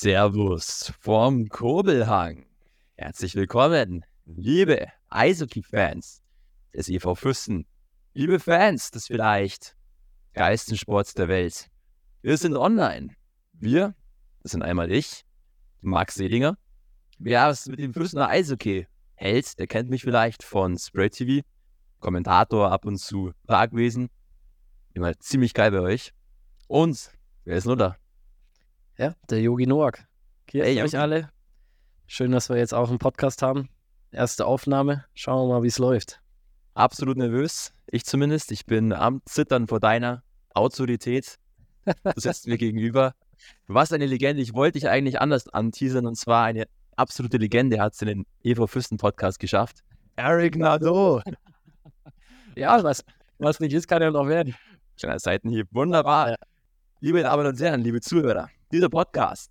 Servus vom Kurbelhang. Herzlich willkommen, liebe Eishockey-Fans des EV Füssen, liebe Fans des vielleicht geilsten Sports der Welt. Wir sind online. Wir, das sind einmal ich, Max Selinger. Wer es mit dem Füssener Eishockey hält, der kennt mich vielleicht von Spray TV, Kommentator ab und zu Tragwesen. Immer ziemlich geil bei euch. Und wer ist nur da? Ja, der Yogi Noak. Hier Hey, euch alle. Schön, dass wir jetzt auch einen Podcast haben. Erste Aufnahme. Schauen wir mal, wie es läuft. absolut nervös. Ich zumindest. Ich bin am Zittern vor deiner Autorität. Du sitzt mir gegenüber. Du warst eine Legende. Ich wollte dich eigentlich anders anteasern. Und zwar eine absolute Legende hat es in den Evo Füssen Podcast geschafft. Eric Nadeau. Ja, was, was nicht ist, kann ja noch werden. Kleiner Seitenhieb. Wunderbar. Ja. Liebe Damen und Herren, liebe Zuhörer, dieser Podcast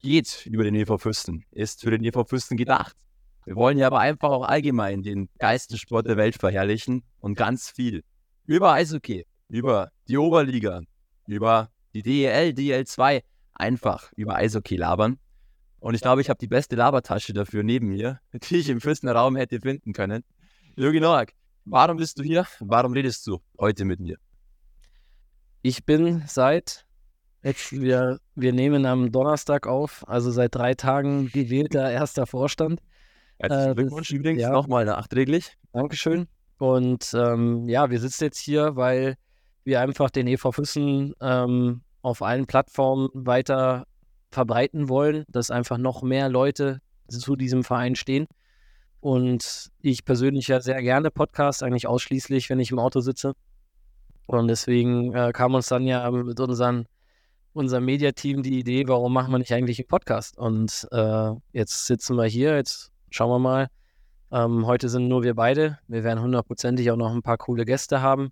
geht über den EV Füssen, ist für den EV Füssen gedacht. Wir wollen ja aber einfach auch allgemein den Geistensport der Welt verherrlichen und ganz viel über Eishockey, über die Oberliga, über die DEL, DEL2, einfach über Eishockey labern. Und ich glaube, ich habe die beste Labertasche dafür neben mir, die ich im Füssener Raum hätte finden können. Jürgen Noack, warum bist du hier? Warum redest du heute mit mir? Ich bin seit, jetzt wir, wir nehmen am Donnerstag auf, also seit drei Tagen gewählter erster Vorstand. Herzlichen Äh, Glückwunsch übrigens ja. nochmal nachträglich. Dankeschön. Und ähm, ja, wir sitzen jetzt hier, weil wir einfach den EV Füssen ähm, auf allen Plattformen weiter verbreiten wollen, dass einfach noch mehr Leute zu diesem Verein stehen. Und ich persönlich ja sehr gerne Podcast, eigentlich ausschließlich, wenn ich im Auto sitze. Und deswegen äh, kam uns dann ja mit unseren, unserem Mediateam die Idee, warum machen wir nicht eigentlich einen Podcast? Und äh, jetzt sitzen wir hier, jetzt schauen wir mal, ähm, heute sind nur wir beide. Wir werden hundertprozentig auch noch ein paar coole Gäste haben.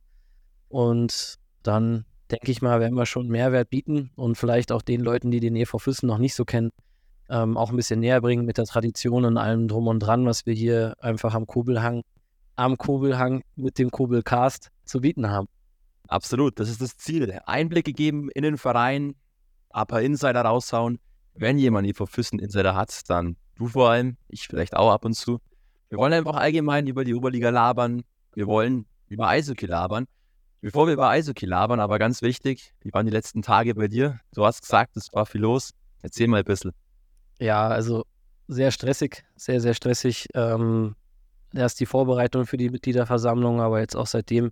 Und dann denke ich mal, werden wir schon Mehrwert bieten und vielleicht auch den Leuten, die den EV Füssen noch nicht so kennen, ähm, auch ein bisschen näher bringen mit der Tradition und allem drum und dran, was wir hier einfach am Kurbelhang, am Kurbelhang mit dem Kurbelcast zu bieten haben. Absolut, das ist das Ziel. Einblicke geben in den Verein, ein paar Insider raushauen. Wenn jemand EV Füssen Insider hat, dann du vor allem, ich vielleicht auch ab und zu. Wir wollen einfach allgemein über die Oberliga labern. Wir wollen über Eishockey labern. Bevor wir über Eishockey labern, aber ganz wichtig, wie waren die letzten Tage bei dir? Du hast gesagt, es war viel los. Erzähl mal ein bisschen. Ja, also sehr stressig, sehr, sehr stressig. Ähm, erst die Vorbereitung für die Mitgliederversammlung, aber jetzt auch seitdem,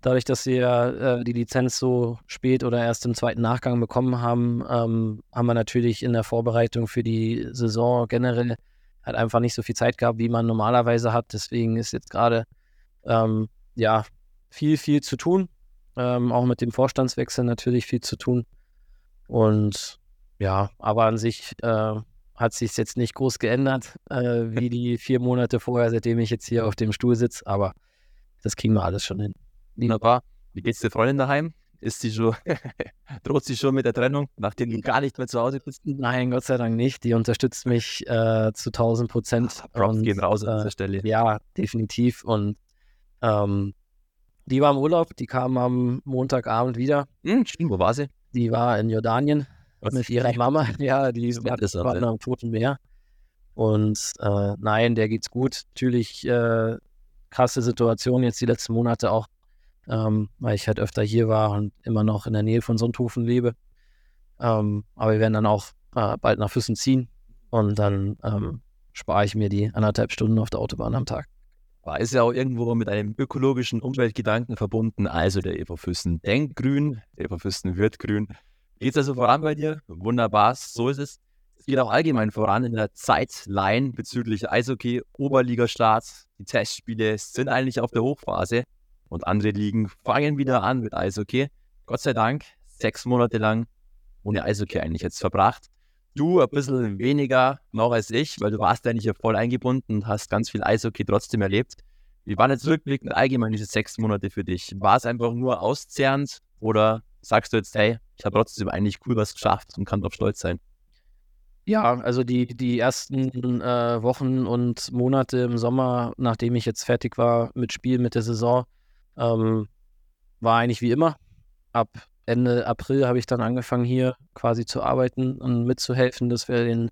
dadurch, dass wir äh, die Lizenz so spät oder erst im zweiten Nachgang bekommen haben, ähm, haben wir natürlich in der Vorbereitung für die Saison generell halt einfach nicht so viel Zeit gehabt, wie man normalerweise hat. Deswegen ist jetzt gerade ähm, ja viel, viel zu tun. Ähm, auch mit dem Vorstandswechsel natürlich viel zu tun. Und ja, aber an sich äh, hat sich jetzt nicht groß geändert, äh, wie die vier Monate vorher, seitdem ich jetzt hier auf dem Stuhl sitze. Aber das kriegen wir alles schon hin. Wunderbar. Wie geht's der Freundin daheim? Ist sie schon, droht sie schon mit der Trennung, nachdem du gar nicht mehr zu Hause bist? Nein, Gott sei Dank nicht. Die unterstützt mich äh, zu 1000 Prozent. Props Und, gehen raus an äh, dieser Stelle. Ja, definitiv. Und ähm, die war im Urlaub, die kam am Montagabend wieder. Hm, stimmt, wo war sie? Die war in Jordanien Was? mit ihrer Mama. Ja, die ist ja. am Toten Meer. Und äh, nein, der geht's gut. Natürlich äh, krasse Situation jetzt die letzten Monate auch, ähm, weil ich halt öfter hier war und immer noch in der Nähe von Sonthofen lebe. Ähm, aber wir werden dann auch äh, bald nach Füssen ziehen und dann ähm, spare ich mir die anderthalb Stunden auf der Autobahn am Tag. Ist ja auch irgendwo mit einem ökologischen Umweltgedanken verbunden. Also der EV Füssen denkt grün, der EV Füssen wird grün. Geht's also voran bei dir? Wunderbar, so ist es. Es geht auch allgemein voran in der Zeitline bezüglich Eishockey, Oberligastart. Die Testspiele sind eigentlich auf der Hochphase und andere Ligen fangen wieder an mit Eishockey. Gott sei Dank, sechs Monate lang ohne Eishockey eigentlich jetzt verbracht. Du ein bisschen weniger noch als ich, weil du warst eigentlich ja voll eingebunden und hast ganz viel Eishockey trotzdem erlebt. Wie waren jetzt rückblickend allgemein diese sechs Monate für dich? War es einfach nur auszehrend oder sagst du jetzt, hey, ich habe trotzdem eigentlich cool was geschafft und kann darauf stolz sein? Ja, also die, die ersten äh, Wochen und Monate im Sommer, nachdem ich jetzt fertig war mit Spiel, mit der Saison, ähm, war eigentlich wie immer. Ab Ende April habe ich dann angefangen, hier quasi zu arbeiten und mitzuhelfen, dass wir den,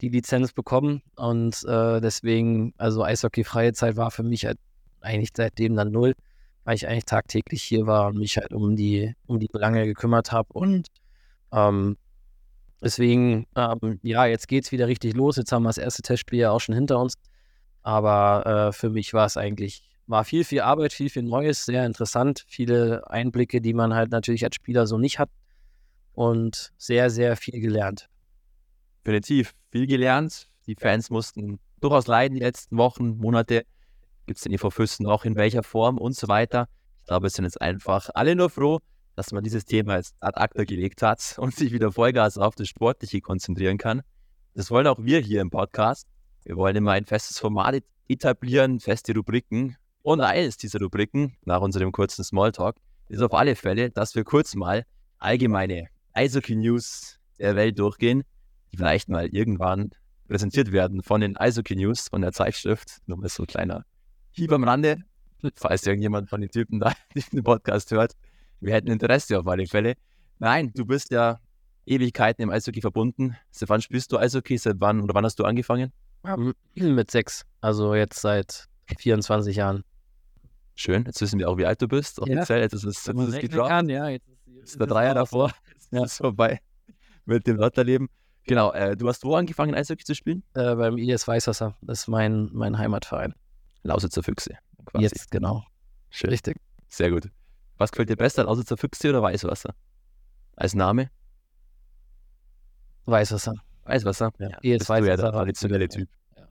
die Lizenz bekommen. Und äh, deswegen, also Eishockey-freie Zeit war für mich halt eigentlich seitdem dann null, weil ich eigentlich tagtäglich hier war und mich halt um die, um die Belange gekümmert habe. Und ähm, deswegen, ähm, ja, jetzt geht es wieder richtig los. Jetzt haben wir das erste Testspiel ja auch schon hinter uns. Aber äh, für mich war es eigentlich war viel, viel Arbeit, viel, viel Neues, sehr interessant. Viele Einblicke, die man halt natürlich als Spieler so nicht hat. Und sehr, sehr viel gelernt. Definitiv viel gelernt. Die Fans mussten durchaus leiden die letzten Wochen, Monate. Gibt es den EV Füssen auch in welcher Form und so weiter. Ich glaube, es sind jetzt einfach alle nur froh, dass man dieses Thema jetzt ad acta gelegt hat und sich wieder Vollgas auf das Sportliche konzentrieren kann. Das wollen auch wir hier im Podcast. Wir wollen immer ein festes Format etablieren, feste Rubriken, und eines dieser Rubriken, nach unserem kurzen Smalltalk, ist auf alle Fälle, dass wir kurz mal allgemeine Eishockey-News der Welt durchgehen, die vielleicht mal irgendwann präsentiert werden von den Eishockey-News, von der Zeitschrift. Nur mal so ein kleiner Hieb am Rande, falls irgendjemand von den Typen da den Podcast hört. Wir hätten Interesse auf alle Fälle. Nein, du bist ja Ewigkeiten im Eishockey verbunden. Seit wann spielst du Eishockey? Seit wann oder wann hast du angefangen? Mit sechs. Also jetzt seit 24 Jahren. Schön, jetzt wissen wir auch, wie alt du bist. Offiziell, ja. jetzt ist es, jetzt ist es gedroppt. Kann, ja, jetzt ist, jetzt ist der Dreier davor. Jetzt ja. ist vorbei mit dem Lotterleben. Genau, äh, du hast wo angefangen, Eishockey zu spielen? Äh, beim IS Weißwasser. Das ist mein, mein Heimatverein. Lausitzer Füchse. Quasi. Jetzt, genau. Schön. Richtig. Sehr gut. Was gefällt dir besser, Lausitzer Füchse oder Weißwasser? Als Name? Weißwasser. Weißwasser? Ja. IS Weißwasser. Du ja der traditionelle Typ. Ja.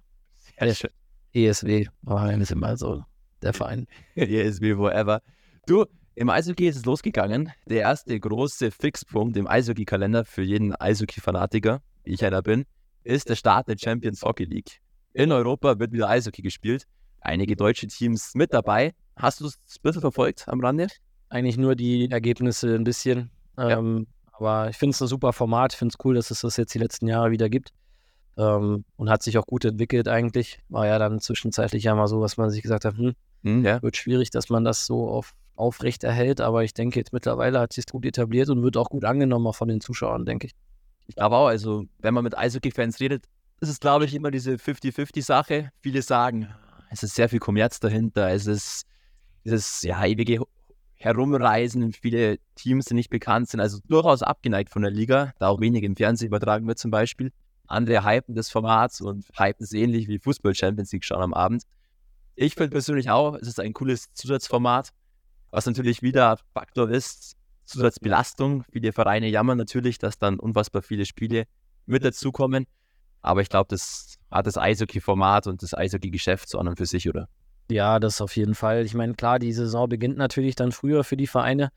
Sehr schön. ESW war ein bisschen mal so der Verein. ESW forever. Du, im Eishockey ist es losgegangen. Der erste große Fixpunkt im Eishockey-Kalender für jeden Eishockey-Fanatiker, wie ich einer bin, ist der Start der Champions Hockey League. In Europa wird wieder Eishockey gespielt. Einige deutsche Teams mit dabei. Hast du es ein bisschen verfolgt am Rande? Eigentlich nur die Ergebnisse ein bisschen. Ja. Ähm, aber ich finde es ein super Format. Ich finde es cool, dass es das jetzt die letzten Jahre wieder gibt. Ähm, und hat sich auch gut entwickelt eigentlich. War ja dann zwischenzeitlich ja mal so, was man sich gesagt hat, hm, hm ja. wird schwierig, dass man das so auf, aufrecht erhält. Aber ich denke, jetzt mittlerweile hat sich gut etabliert und wird auch gut angenommen von den Zuschauern, denke ich. Ich glaube auch, also wenn man mit Eishockey-Fans redet, ist es, glaube ich, immer diese 50-50-Sache. Viele sagen, es ist sehr viel Kommerz dahinter, es ist dieses ja, ewige Herumreisen, viele Teams, die nicht bekannt sind, also durchaus abgeneigt von der Liga, da auch wenig im Fernsehen übertragen wird zum Beispiel andere hypen des Formats und hypen es ähnlich wie Fußball Champions League schauen am Abend. Ich finde persönlich auch, es ist ein cooles Zusatzformat, was natürlich wieder Faktor ist, Zusatzbelastung. Viele Vereine jammern natürlich, dass dann unfassbar viele Spiele mit dazukommen. Aber ich glaube, das hat das Eishockey-Format und das Eishockey-Geschäft so an und für sich, oder? Ja, das auf jeden Fall. Ich meine, klar, die Saison beginnt natürlich dann früher für die Vereine.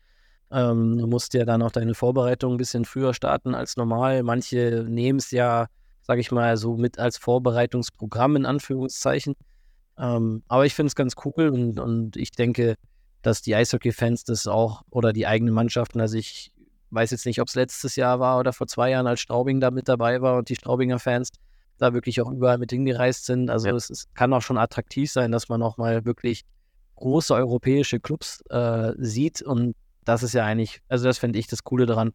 Ähm, du musst ja dann auch deine Vorbereitung ein bisschen früher starten als normal. Manche nehmen es ja sage ich mal, so mit als Vorbereitungsprogramm in Anführungszeichen. Ähm, aber ich finde es ganz cool und, und ich denke, dass die Eishockey-Fans das auch oder die eigenen Mannschaften, also ich weiß jetzt nicht, ob es letztes Jahr war oder vor zwei Jahren, als Straubing da mit dabei war und die Straubinger Fans da wirklich auch überall mit hingereist sind. Also ja. es, es, kann auch schon attraktiv sein, dass man auch mal wirklich große europäische Clubs äh, sieht und das ist ja eigentlich, also das finde ich das Coole daran,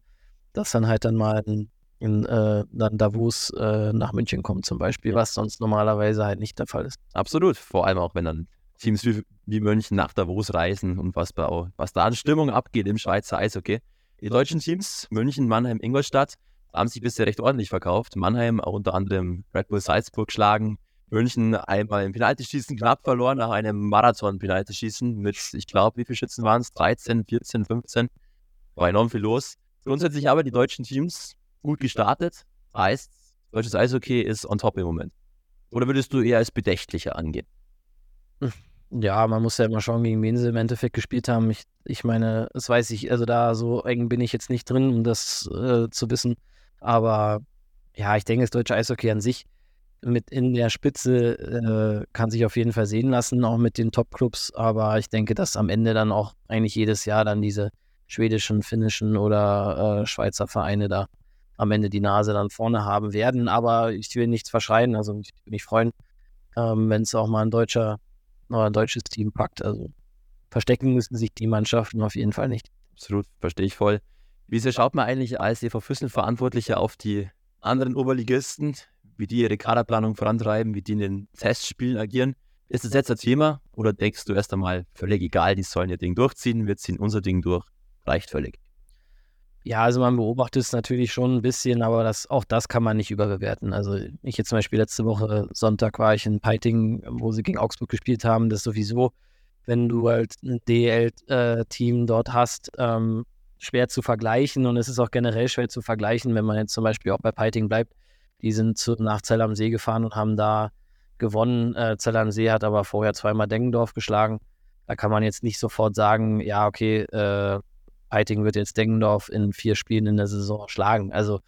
dass dann halt dann mal ein in äh, dann Davos äh, nach München kommt zum Beispiel, was sonst normalerweise halt nicht der Fall ist. Absolut, vor allem auch wenn dann Teams wie, wie München nach Davos reisen und was, bei, was da an Stimmung abgeht im Schweizer Eishockey. Die deutschen Teams, München, Mannheim, Ingolstadt, haben sich bisher recht ordentlich verkauft. Mannheim auch unter anderem Red Bull Salzburg geschlagen. München einmal im Penaltyschießen knapp verloren nach einem Marathon-Penaltyschießen mit, ich glaube, wie viele Schützen waren es? 13, 14, 15. War enorm viel los. Grundsätzlich aber die deutschen Teams gut gestartet. Heißt, deutsches Eishockey ist on top im Moment. Oder würdest du eher als bedächtlicher angehen? Hm. Ja, man muss ja immer schauen, gegen wen sie im Endeffekt gespielt haben. Ich, ich meine, das weiß ich, also da so eng bin ich jetzt nicht drin, um das äh, zu wissen. Aber ja, ich denke, das deutsche Eishockey an sich mit in der Spitze äh, kann sich auf jeden Fall sehen lassen, auch mit den Top-Clubs. Aber ich denke, dass am Ende dann auch eigentlich jedes Jahr dann diese schwedischen, finnischen oder äh, Schweizer Vereine da am Ende die Nase dann vorne haben werden. Aber ich will nichts verschreien. Also ich würde mich freuen, ähm, wenn es auch mal ein deutscher oder ein deutsches Team packt. Also verstecken müssen sich die Mannschaften auf jeden Fall nicht. Absolut, verstehe ich voll. Wie sehr schaut man eigentlich als EV Füssen Verantwortlicher auf die anderen Oberligisten, wie die ihre Kaderplanung vorantreiben, wie die in den Testspielen agieren? Ist das jetzt ein Thema oder denkst du erst einmal völlig egal, die sollen ihr Ding durchziehen, wir ziehen unser Ding durch, reicht völlig? Ja, also man beobachtet es natürlich schon ein bisschen, aber das, auch das kann man nicht überbewerten. Also ich jetzt zum Beispiel letzte Woche Sonntag war ich in Peiting, wo sie gegen Augsburg gespielt haben. Das sowieso, wenn du halt ein DL-Team dort hast, ähm, schwer zu vergleichen und es ist auch generell schwer zu vergleichen, wenn man jetzt zum Beispiel auch bei Peiting bleibt. Die sind zu, nach Zell am See gefahren und haben da gewonnen. Äh, Zell am See hat aber vorher zweimal Dengendorf geschlagen. Da kann man jetzt nicht sofort sagen, ja, okay, äh, Peiting wird jetzt Dengendorf in vier Spielen in der Saison schlagen. Also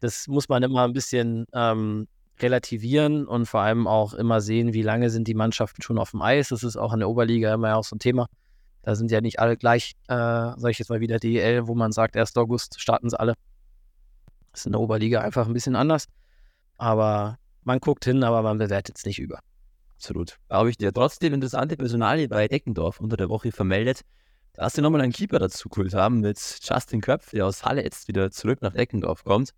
das muss man immer ein bisschen ähm, relativieren und vor allem auch immer sehen, wie lange sind die Mannschaften schon auf dem Eis. Das ist auch in der Oberliga immer auch so ein Thema. Da sind ja nicht alle gleich, äh, sage ich jetzt mal wieder DEL, wo man sagt, 1. August starten sie alle. Das ist in der Oberliga einfach ein bisschen anders. Aber man guckt hin, aber man bewertet es nicht über. Absolut. Da habe ich dir trotzdem interessante Personalie bei Eckendorf unter der Woche vermeldet dass sie nochmal einen Keeper dazu geholt haben mit Justin Köpf, der aus Halle jetzt wieder zurück nach Eckendorf kommt.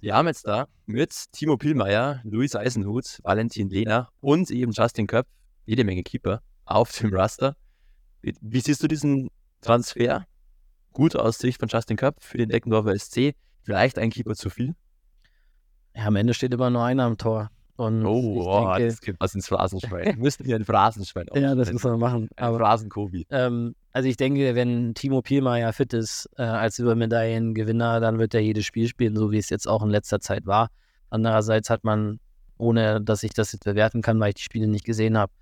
Die haben jetzt da mit Timo Pielmeier, Luis Eisenhut, Valentin Lehner und eben Justin Köpf jede Menge Keeper auf dem Raster. Wie, wie siehst du diesen Transfer? Gut aus Sicht von Justin Köpf für den Eckendorfer SC. Vielleicht ein Keeper zu viel? Ja, am Ende steht immer nur einer am Tor. Und oh, oh denke, das gibt was ins Phrasenschwein. Wir müssten hier ein Phrasenschwein Ja, das müssen wir machen. Ein Phrasenkobi. Ähm, also ich denke, wenn Timo Pielmeier fit ist äh, als Übermedaillengewinner, dann wird er jedes Spiel spielen, so wie es jetzt auch in letzter Zeit war. Andererseits hat man, ohne dass ich das jetzt bewerten kann, weil ich die Spiele nicht gesehen habe,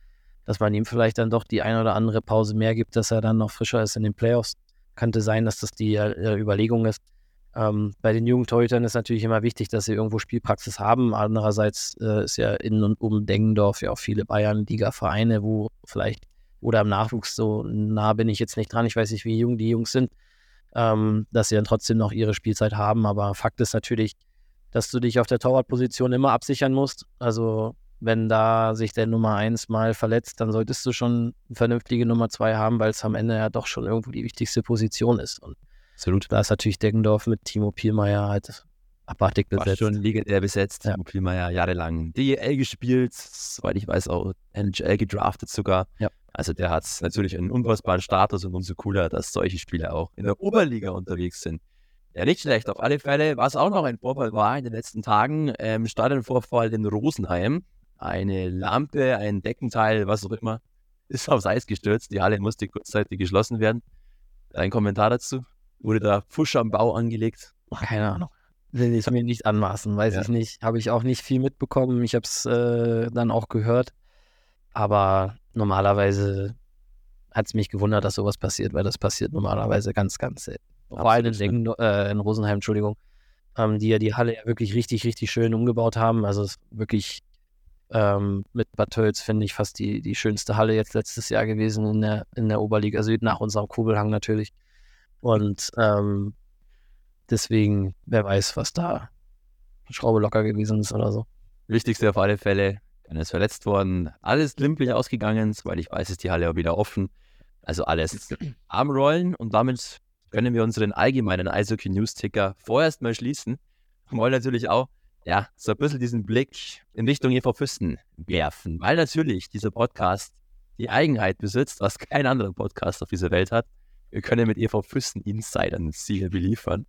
dass man ihm vielleicht dann doch die eine oder andere Pause mehr gibt, dass er dann noch frischer ist in den Playoffs. Könnte sein, dass das die äh, Überlegung ist. Ähm, bei den jungen Torhütern ist natürlich immer wichtig, dass sie irgendwo Spielpraxis haben. Andererseits äh, ist ja in und um Dengendorf ja auch viele Bayern-Liga-Vereine, wo vielleicht oder im Nachwuchs so nah bin ich jetzt nicht dran. Ich weiß nicht, wie jung die Jungs sind, ähm, dass sie dann trotzdem noch ihre Spielzeit haben. Aber Fakt ist natürlich, dass du dich auf der Torwartposition immer absichern musst. Also wenn da sich der Nummer 1 mal verletzt, dann solltest du schon eine vernünftige Nummer 2 haben, weil es am Ende ja doch schon irgendwo die wichtigste Position ist. Und Absolut. Da ist natürlich Deggendorf mit Timo Pielmeier halt abartig besetzt. War schon legendär besetzt. Ja. Timo Pielmeier jahrelang DEL gespielt, soweit ich weiß auch NHL gedraftet sogar. Ja. Also der hat natürlich einen unfassbaren Status und umso cooler, dass solche Spieler auch in der Oberliga unterwegs sind. Ja, nicht schlecht. Auf alle Fälle, was auch noch ein Vorfall war in den letzten Tagen, ähm, Stadionvorfall in Rosenheim. Eine Lampe, ein Deckenteil, was auch immer, ist aufs Eis gestürzt. Die Halle musste kurzzeitig geschlossen werden. Ein Kommentar dazu? Wurde da Fusch am Bau angelegt? Keine Ahnung. Will ich mir nicht anmaßen, weiß ja. ich nicht. Habe ich auch nicht viel mitbekommen. Ich habe es äh, dann auch gehört. Aber normalerweise hat es mich gewundert, dass sowas passiert, weil das passiert normalerweise ganz, ganz selten. Vor allem in, äh, in Rosenheim, Entschuldigung, ähm, die ja die Halle ja wirklich richtig, richtig schön umgebaut haben. Also es ist wirklich ähm, mit Bad Tölz, finde ich, fast die, die schönste Halle jetzt letztes Jahr gewesen in der, in der Oberliga Süd, nach unserem Kugelhang natürlich. Und ähm, deswegen, wer weiß, was da Schraube locker gewesen ist oder so. Wichtigste auf alle Fälle, keiner ist verletzt worden, alles glimpflich ausgegangen, soweit ich weiß, ist die Halle auch wieder offen. Also alles am Rollen und damit können wir unseren allgemeinen Eishockey News Ticker vorerst mal schließen. Wir wollen natürlich auch ja, so ein bisschen diesen Blick in Richtung EV Füssen werfen, weil natürlich dieser Podcast die Eigenheit besitzt, was kein anderer Podcast auf dieser Welt hat. Wir können mit EV Füssen Insidern Ziele beliefern.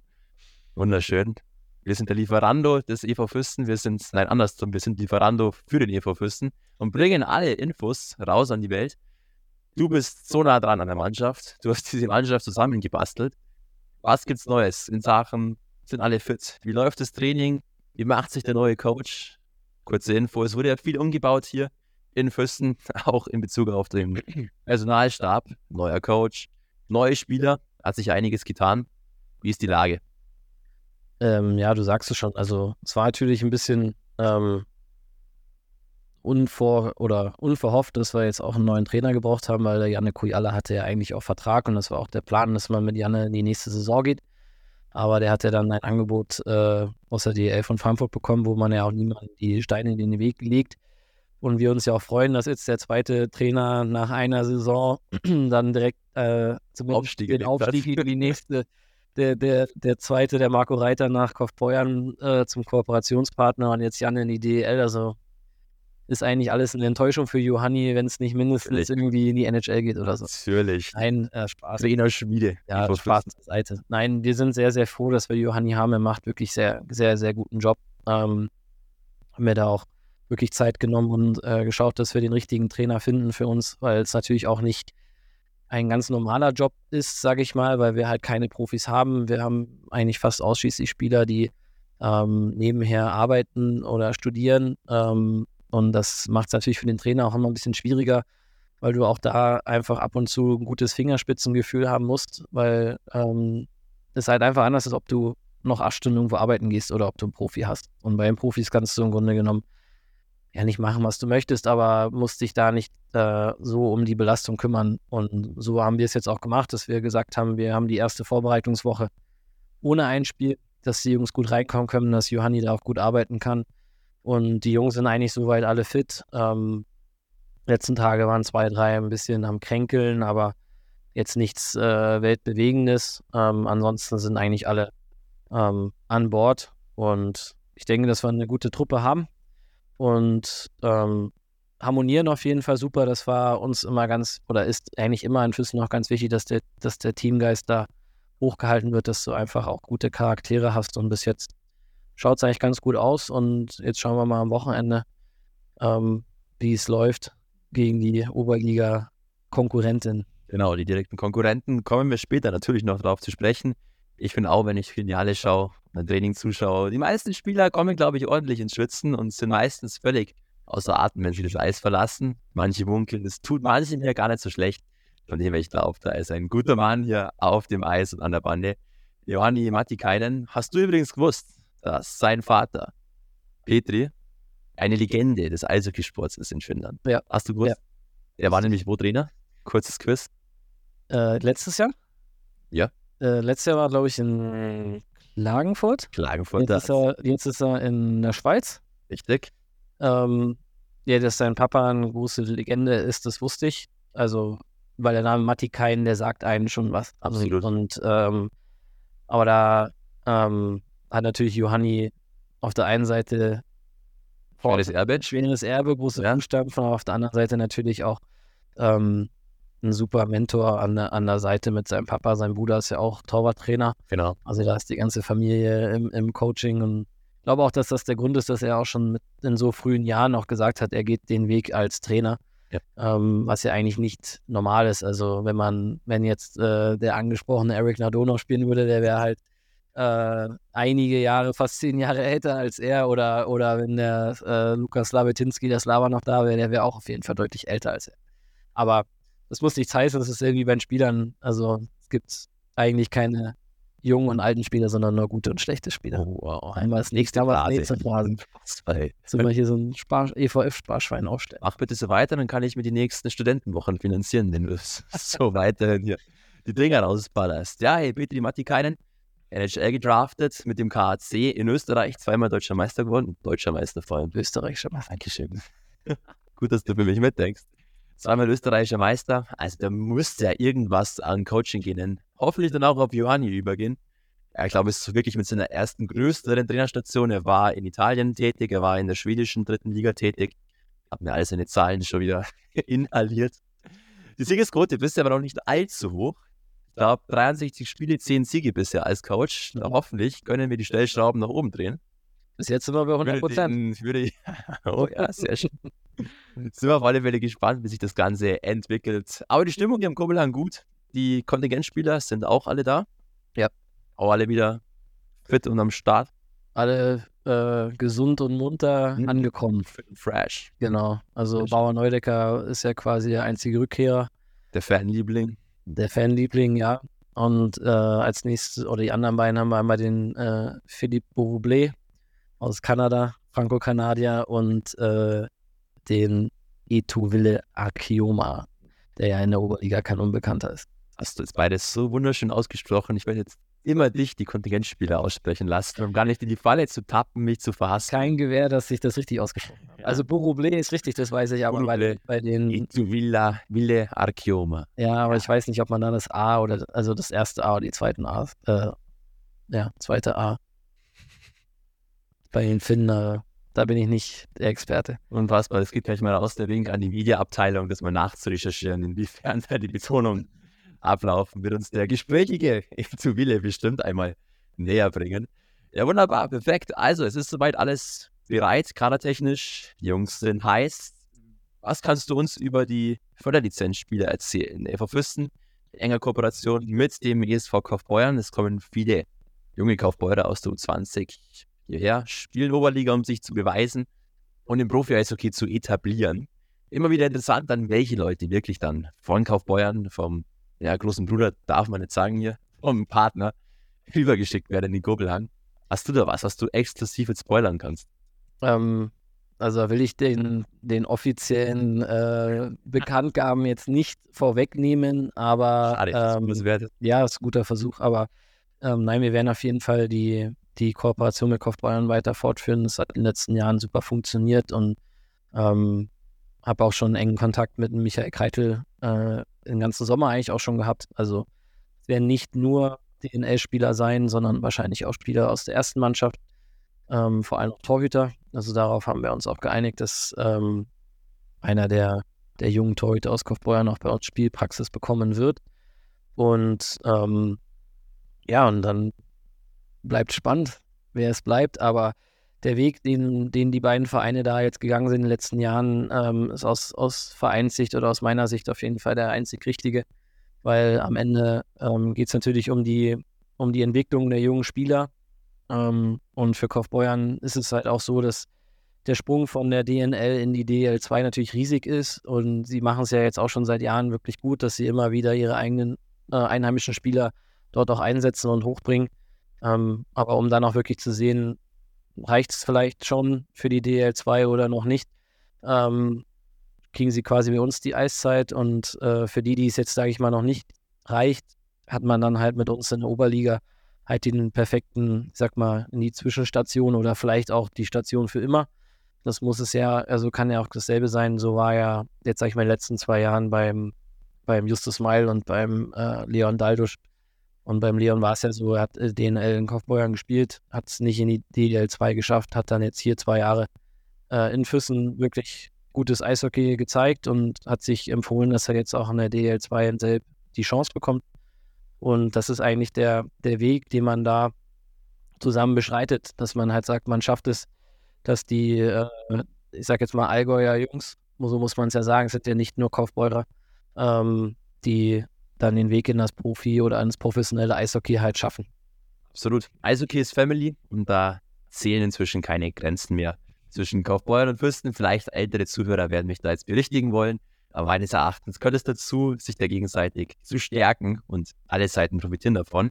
Wunderschön. Wir sind der Lieferando des EV Füssen. Wir sind, nein, andersrum, wir sind Lieferando für den EV Füssen und bringen alle Infos raus an die Welt. Du bist so nah dran an der Mannschaft. Du hast diese Mannschaft zusammengebastelt. Was gibt's Neues in Sachen? Sind alle fit? Wie läuft das Training? Wie macht sich der neue Coach? Kurze Info: Es wurde ja viel umgebaut hier in Füssen, auch in Bezug auf den Personalstab. Neuer Coach, neue Spieler, hat sich einiges getan. Wie ist die Lage? Ähm, ja, du sagst es schon. Also es war natürlich ein bisschen ähm, unvor oder unverhofft, dass wir jetzt auch einen neuen Trainer gebraucht haben, weil der Janne Kujala hatte ja eigentlich auch Vertrag und das war auch der Plan, dass man mit Janne in die nächste Saison geht. Aber der hat ja dann ein Angebot äh, aus der DL von Frankfurt bekommen, wo man ja auch niemanden die Steine in den Weg legt. Und wir uns ja auch freuen, dass jetzt der zweite Trainer nach einer Saison dann direkt äh, zum Aufstieg den Aufstieg in die nächste, der, der, der zweite, der Marco Reiter nach Kaufbeuern äh, zum Kooperationspartner und jetzt Jan in die DEL. Also ist eigentlich alles eine Enttäuschung für Johanni, wenn es nicht mindestens Natürlich. irgendwie in die NHL geht oder so. Natürlich. Nein, äh, Spaß. Trainer Schmiede. Ja, Spaß beiseite. Nein, wir sind sehr, sehr froh, dass wir Johanni haben. Er macht wirklich sehr, sehr, sehr guten Job. Ähm, haben wir da auch wirklich Zeit genommen und äh, geschaut, dass wir den richtigen Trainer finden für uns, weil es natürlich auch nicht ein ganz normaler Job ist, sage ich mal, weil wir halt keine Profis haben. Wir haben eigentlich fast ausschließlich Spieler, die ähm, nebenher arbeiten oder studieren. Ähm, und das macht es natürlich für den Trainer auch immer ein bisschen schwieriger, weil du auch da einfach ab und zu ein gutes Fingerspitzengefühl haben musst, weil ähm, es halt einfach anders ist, ob du noch acht Stunden irgendwo arbeiten gehst oder ob du einen Profi hast. Und bei den Profis kannst du im Grunde genommen ja nicht machen, was du möchtest, aber musst dich da nicht äh, so um die Belastung kümmern. Und so haben wir es jetzt auch gemacht, dass wir gesagt haben, wir haben die erste Vorbereitungswoche ohne ein Spiel, dass die Jungs gut reinkommen können, dass Johanni da auch gut arbeiten kann. Und die Jungs sind eigentlich soweit alle fit. Ähm, letzten Tage waren zwei, drei ein bisschen am Kränkeln, aber jetzt nichts äh, Weltbewegendes. Ähm, ansonsten sind eigentlich alle ähm, an Bord. Und ich denke, dass wir eine gute Truppe haben und ähm, harmonieren auf jeden Fall super. Das war uns immer ganz, oder ist eigentlich immer in Füssen noch ganz wichtig, dass der, dass der Teamgeist da hochgehalten wird, dass du einfach auch gute Charaktere hast. Und bis jetzt schaut es eigentlich ganz gut aus. Und jetzt schauen wir mal am Wochenende, ähm, wie es läuft gegen die Oberliga-Konkurrentin. Genau, die direkten Konkurrenten kommen wir später natürlich noch darauf zu sprechen. Ich finde auch, wenn ich Filiale schaue, ein Training zuschaue, die meisten Spieler kommen, glaube ich, ordentlich ins Schwitzen und sind meistens völlig außer Atem, wenn sie das Eis verlassen. Manche munkeln, das tut manchen ja gar nicht so schlecht. Von dem ich glaube, da ist ein guter Mann hier auf dem Eis und an der Bande. Johanni Mattikainen, hast du übrigens gewusst, dass sein Vater, Petri, eine Legende des Eishockeysports ist in Finnland? Ja. Hast du gewusst? Ja. Er war nämlich wo Trainer? Kurzes Quiz. Äh, letztes Jahr? Ja. Äh, letztes Jahr war, glaube ich, in Klagenfurt. Klagenfurt. Jetzt ist, er, jetzt ist er in der Schweiz. Richtig. Ähm, ja, dass sein Papa eine große Legende ist, das wusste ich. Also, weil der Name Matti Kain, der sagt einen schon was. Absolut. Und, ähm, aber da ähm, hat natürlich Johanni auf der einen Seite Schweres Erbe. schweres Erbe, große Ja. Aber auf der anderen Seite natürlich auch ähm, ein super Mentor an der, an der Seite mit seinem Papa. Sein Bruder ist ja auch Torwarttrainer. Genau. Also da ist die ganze Familie im, im Coaching und ich glaube auch, dass das der Grund ist, dass er auch schon mit in so frühen Jahren auch gesagt hat, er geht den Weg als Trainer. Ja. Ähm, was ja eigentlich nicht normal ist. Also wenn man, wenn jetzt äh, der angesprochene Eric Nardone spielen würde, der wäre halt äh, einige Jahre, fast zehn Jahre älter als er oder, oder wenn der äh, Lukas Slavetinski, der Slava noch da wäre, der wäre auch auf jeden Fall deutlich älter als er. Aber das muss nichts heißen, das ist irgendwie bei den Spielern, also es gibt eigentlich keine jungen und alten Spieler, sondern nur gute und schlechte Spieler. Oh, wow. Einmal das nächste, aber das nächste Phrasen. Zwei. Sollen wir hier so ein Spar EVF-Sparschwein aufstellen? Mach bitte so weiter, dann kann ich mir die nächsten Studentenwochen finanzieren, wenn du es so weiterhin hier die Dinger rausballerst. Ja, hey, Petri Mattikainen, NHL gedraftet mit dem KAC in Österreich, zweimal deutscher Meister geworden. Deutscher Meister vor allem. Österreichischer Meister. Dankeschön. Gut, dass du für mich mitdenkst. Zweimal österreichischer Meister. Also da muss ja irgendwas an Coaching gehen. Hoffentlich dann auch auf Johanni übergehen. Ich glaube, es ist wirklich mit seiner ersten größeren Trainerstation. Er war in Italien tätig, er war in der schwedischen dritten Liga tätig. Hab mir all seine Zahlen schon wieder inhaliert. Die Siegesquote bisher aber noch nicht allzu hoch. Ich glaube, 63 Spiele, 10 Siege bisher als Coach. Na, hoffentlich können wir die Stellschrauben nach oben drehen. Bis jetzt sind wir bei 100 Prozent. Würde, würde, oh ja, sehr schön. Sind wir auf alle Fälle gespannt, wie sich das Ganze entwickelt. Aber die Stimmung hier im Kobelan gut. Die Kontingentspieler sind auch alle da. Ja. Auch alle wieder fit und am Start. Alle äh, gesund und munter Mhm. angekommen. Fit und fresh. Genau. Also schön. Bauer Neudecker ist ja quasi der einzige Rückkehrer, Der Fanliebling. der Fanliebling, ja. Und äh, als nächstes, oder die anderen beiden haben wir einmal den äh, Philippe Boublé aus Kanada, Franco-Kanadier und äh, den Etuville Akioma, der ja in der Oberliga kein Unbekannter ist. Hast du jetzt beides so wunderschön ausgesprochen. Ich werde jetzt immer dich die Kontingentspieler aussprechen lassen, um gar nicht in die Falle zu tappen, mich zu verhassen. Kein Gewehr, dass ich das richtig ausgesprochen habe. Also Buruble ist richtig, das weiß ich, aber bei, bei den. Itu Villa, Ville Archioma. Ja, aber ich weiß nicht, ob man da das A oder also das erste A oder die zweiten A, äh, ja, zweite A. Bei den Finnen, äh, da bin ich nicht der Experte. Unfassbar. Es geht gleich mal raus der Wink an die Mediaabteilung, das mal nachzurecherchieren, inwiefern da die Betonung ablaufen, wird uns der gesprächige zu Wille bestimmt einmal näher bringen. Ja, wunderbar, perfekt. Also, es ist soweit alles bereit, kadertechnisch. Die Jungs sind heiß. Was kannst du uns über die Förderlizenzspieler erzählen? EV Fürsten, enger Kooperation mit dem ESV Kaufbeuern. Es kommen viele junge Kaufbeurer aus der U20 hierher, spielen Oberliga, um sich zu beweisen und im Profi-Eishockey zu etablieren. Immer wieder interessant, dann welche Leute wirklich dann von Kaufbeuern, vom ja, großen Bruder, darf man nicht sagen hier, vom Partner, rübergeschickt werden in den Gobelhang. Hast du da was, was du exklusiv jetzt spoilern kannst? Ähm, also will ich den, den offiziellen äh, Bekanntgaben jetzt nicht vorwegnehmen, aber Schade, ähm, ist ja, ist ein guter Versuch, aber ähm, nein, wir werden auf jeden Fall die, die Kooperation mit Kaufbeuern weiter fortführen. Das hat in den letzten Jahren super funktioniert und ähm, habe auch schon engen Kontakt mit Michael Keitel äh, den ganzen Sommer eigentlich auch schon gehabt. Also es werden nicht nur DNL-Spieler sein, sondern wahrscheinlich auch Spieler aus der ersten Mannschaft, ähm, vor allem auch Torhüter. Also darauf haben wir uns auch geeinigt, dass ähm, einer der, der jungen Torhüter aus Kaufbeuern auch bei uns Spielpraxis bekommen wird. Und ähm, ja, und dann bleibt spannend, wer es bleibt, aber der Weg, den, den die beiden Vereine da jetzt gegangen sind in den letzten Jahren, ähm, ist aus, aus Vereinssicht oder aus meiner Sicht auf jeden Fall der einzig richtige, weil am Ende ähm, geht es natürlich um die, um die Entwicklung der jungen Spieler. Ähm, und für Kaufbeuern ist es halt auch so, dass der Sprung von der DNL in die DL2 natürlich riesig ist und sie machen es ja jetzt auch schon seit Jahren wirklich gut, dass sie immer wieder ihre eigenen äh, einheimischen Spieler dort auch einsetzen und hochbringen. Ähm, aber um dann auch wirklich zu sehen, reicht es vielleicht schon für die DL2 oder noch nicht, ähm, kriegen sie quasi bei uns die Eiszeit und äh, für die, die es jetzt, sage ich mal, noch nicht reicht, hat man dann halt mit uns in der Oberliga halt den perfekten, sag mal, in die Zwischenstation oder vielleicht auch die Station für immer. Das muss es ja, also kann ja auch dasselbe sein. So war ja jetzt, sag ich mal, in den letzten zwei Jahren beim, beim Justus Meil und beim äh, Leon Daldusch. Und beim Leon war es ja so, er hat äh, DNL in Kaufbeuern gespielt, hat es nicht in die DL2 geschafft, hat dann jetzt hier zwei Jahre äh, in Füssen wirklich gutes Eishockey gezeigt und hat sich empfohlen, dass er jetzt auch in der DL2 in Selb die Chance bekommt. Und das ist eigentlich der, der Weg, den man da zusammen beschreitet, dass man halt sagt, man schafft es, dass die, äh, ich sag jetzt mal Allgäuer Jungs, so muss man es ja sagen, es sind ja nicht nur Kaufbeurer, ähm, die dann den Weg in das Profi oder ins professionelle Eishockey halt schaffen. Absolut. Eishockey ist Family und da zählen inzwischen keine Grenzen mehr zwischen Kaufbeuern und Fürsten. Vielleicht ältere Zuhörer werden mich da jetzt berichtigen wollen, aber meines Erachtens gehört es dazu, sich da gegenseitig zu stärken und alle Seiten profitieren davon.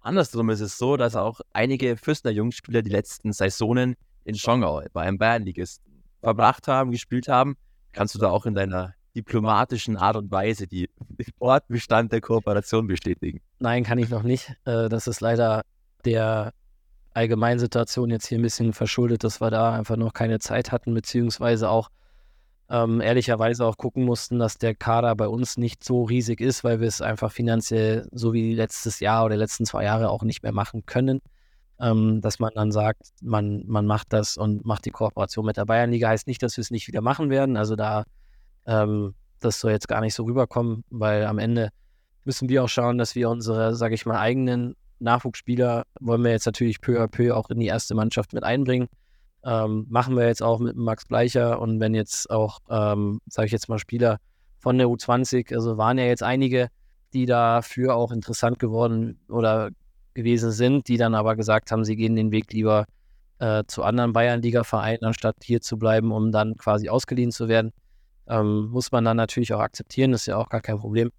Andersrum ist es so, dass auch einige Fürstner Jungspieler die letzten Saisonen in Schongau bei einem Bayernligisten verbracht haben, gespielt haben. Kannst du da auch in deiner diplomatischen Art und Weise die Fortbestand der Kooperation bestätigen? Nein, kann ich noch nicht. Äh, das ist leider der allgemeinen Situation jetzt hier ein bisschen verschuldet, dass wir da einfach noch keine Zeit hatten, beziehungsweise auch ähm, ehrlicherweise auch gucken mussten, dass der Kader bei uns nicht so riesig ist, weil wir es einfach finanziell so wie letztes Jahr oder letzten zwei Jahre auch nicht mehr machen können. Ähm, dass man dann sagt, man, man macht das und macht die Kooperation mit der Bayernliga, heißt nicht, dass wir es nicht wieder machen werden. Also da, ähm, das soll jetzt gar nicht so rüberkommen, weil am Ende müssen wir auch schauen, dass wir unsere, sage ich mal, eigenen Nachwuchsspieler wollen wir jetzt natürlich peu à peu auch in die erste Mannschaft mit einbringen. Ähm, machen wir jetzt auch mit Max Bleicher und wenn jetzt auch, ähm, sage ich jetzt mal, Spieler von der U20, also waren ja jetzt einige, die dafür auch interessant geworden oder gewesen sind, die dann aber gesagt haben, sie gehen den Weg lieber äh, zu anderen Bayernliga-Vereinen, anstatt hier zu bleiben, um dann quasi ausgeliehen zu werden. Ähm, muss man dann natürlich auch akzeptieren, ist ja auch gar kein Problem.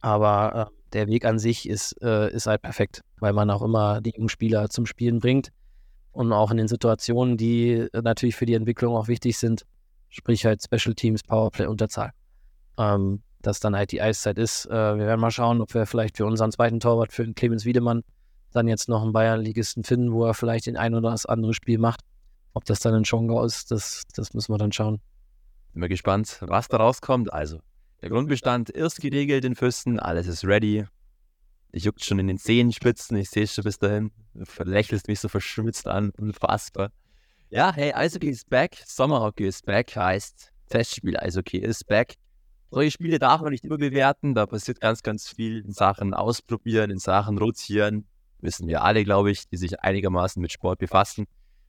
Aber äh, der Weg an sich ist, äh, ist halt perfekt, weil man auch immer die jungen Spieler zum Spielen bringt und auch in den Situationen, die natürlich für die Entwicklung auch wichtig sind, sprich halt Special Teams, Powerplay, Unterzahl. Ähm, dass dann halt die Eiszeit ist. Äh, wir werden mal schauen, ob wir vielleicht für unseren zweiten Torwart, für den Clemens Wiedemann, dann jetzt noch einen Bayernligisten finden, wo er vielleicht den ein oder das andere Spiel macht. ob das dann in Schongau ist, das, das müssen wir dann schauen. Bin mal gespannt, was da rauskommt. Also, der Grundbestand ist geregelt in Füssen, alles ist ready. Ich juckt schon in den Zehenspitzen, ich sehe schon bis dahin. Du verlächelst mich so verschwitzt an, unfassbar. Ja, hey, Eishockey ist back, Sommerhockey ist back, heißt Testspiel Eishockey ist back. Solche Spiele darf man nicht überbewerten, da passiert ganz, ganz viel in Sachen Ausprobieren, in Sachen Rotieren. Wissen wir alle, glaube ich, die sich einigermaßen mit Sport befassen.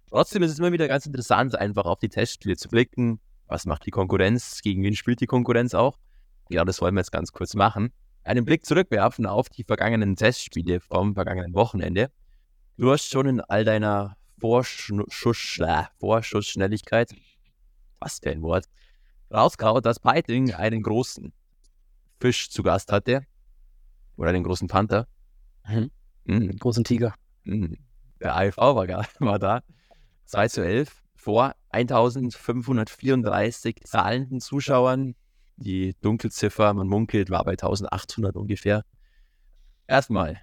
Trotzdem ist es immer wieder ganz interessant, einfach auf die Testspiele zu blicken. Was macht die Konkurrenz? Gegen wen spielt die Konkurrenz auch? Genau das wollen wir jetzt ganz kurz machen. Einen Blick zurückwerfen auf die vergangenen Testspiele vom vergangenen Wochenende. Du hast schon in all deiner Vorschuss, äh, Vorschussschnelligkeit, was für ein Wort, rausgehauen, dass Peiting einen großen Fisch zu Gast hatte. Oder einen großen Panther. Mhm. Mhm. Großen Tiger. Mhm. Der AFV war, war da. 2 zu 11 vor 1534 zahlenden Zuschauern. Die Dunkelziffer, man munkelt, war bei 1800 ungefähr. Erstmal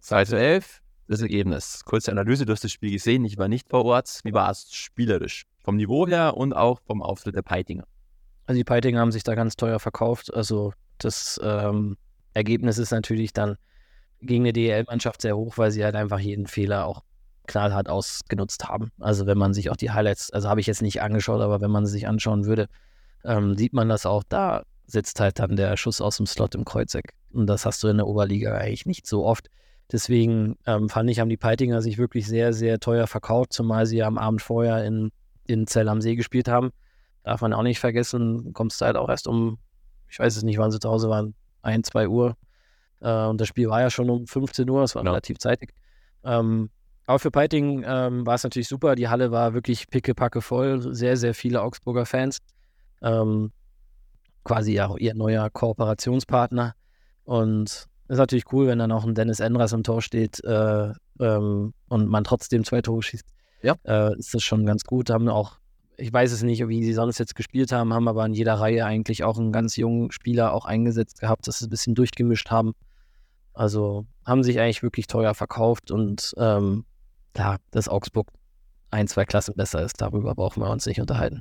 2 zu 11, das Ergebnis. Kurze Analyse, du hast das Spiel gesehen, ich war nicht vor Ort. Wie war es spielerisch? Vom Niveau her und auch vom Auftritt der Peitinger. Also die Peitinger haben sich da ganz teuer verkauft. Also das ähm, Ergebnis ist natürlich dann gegen eine DEL-Mannschaft sehr hoch, weil sie halt einfach jeden Fehler auch knallhart ausgenutzt haben. Also wenn man sich auch die Highlights, also habe ich jetzt nicht angeschaut, aber wenn man sie sich anschauen würde, ähm, sieht man das auch. Da sitzt halt dann der Schuss aus dem Slot im Kreuzeck. Und das hast du in der Oberliga eigentlich nicht so oft. Deswegen ähm, fand ich, haben die Peitinger sich wirklich sehr, sehr teuer verkauft, zumal sie am Abend vorher in, in Zell am See gespielt haben. Darf man auch nicht vergessen, kommst du halt auch erst um, ich weiß es nicht, wann sie zu Hause waren, 1, 2 Uhr. Äh, und das Spiel war ja schon um 15 Uhr, es war ja. relativ zeitig. Ähm, aber für Peiting ähm, war es natürlich super. Die Halle war wirklich pickepacke voll. Sehr, sehr viele Augsburger Fans. Ähm, quasi ja ihr neuer Kooperationspartner. Und ist natürlich cool, wenn dann auch ein Dennis Endras im Tor steht äh, ähm, und man trotzdem zwei Tore schießt. Ja. Äh, ist das schon ganz gut. Haben auch, ich weiß es nicht, wie sie sonst jetzt gespielt haben, haben aber in jeder Reihe eigentlich auch einen ganz jungen Spieler auch eingesetzt gehabt, dass sie ein bisschen durchgemischt haben. Also haben sich eigentlich wirklich teuer verkauft und ähm, klar, dass Augsburg ein, zwei Klassen besser ist, darüber brauchen wir uns nicht unterhalten.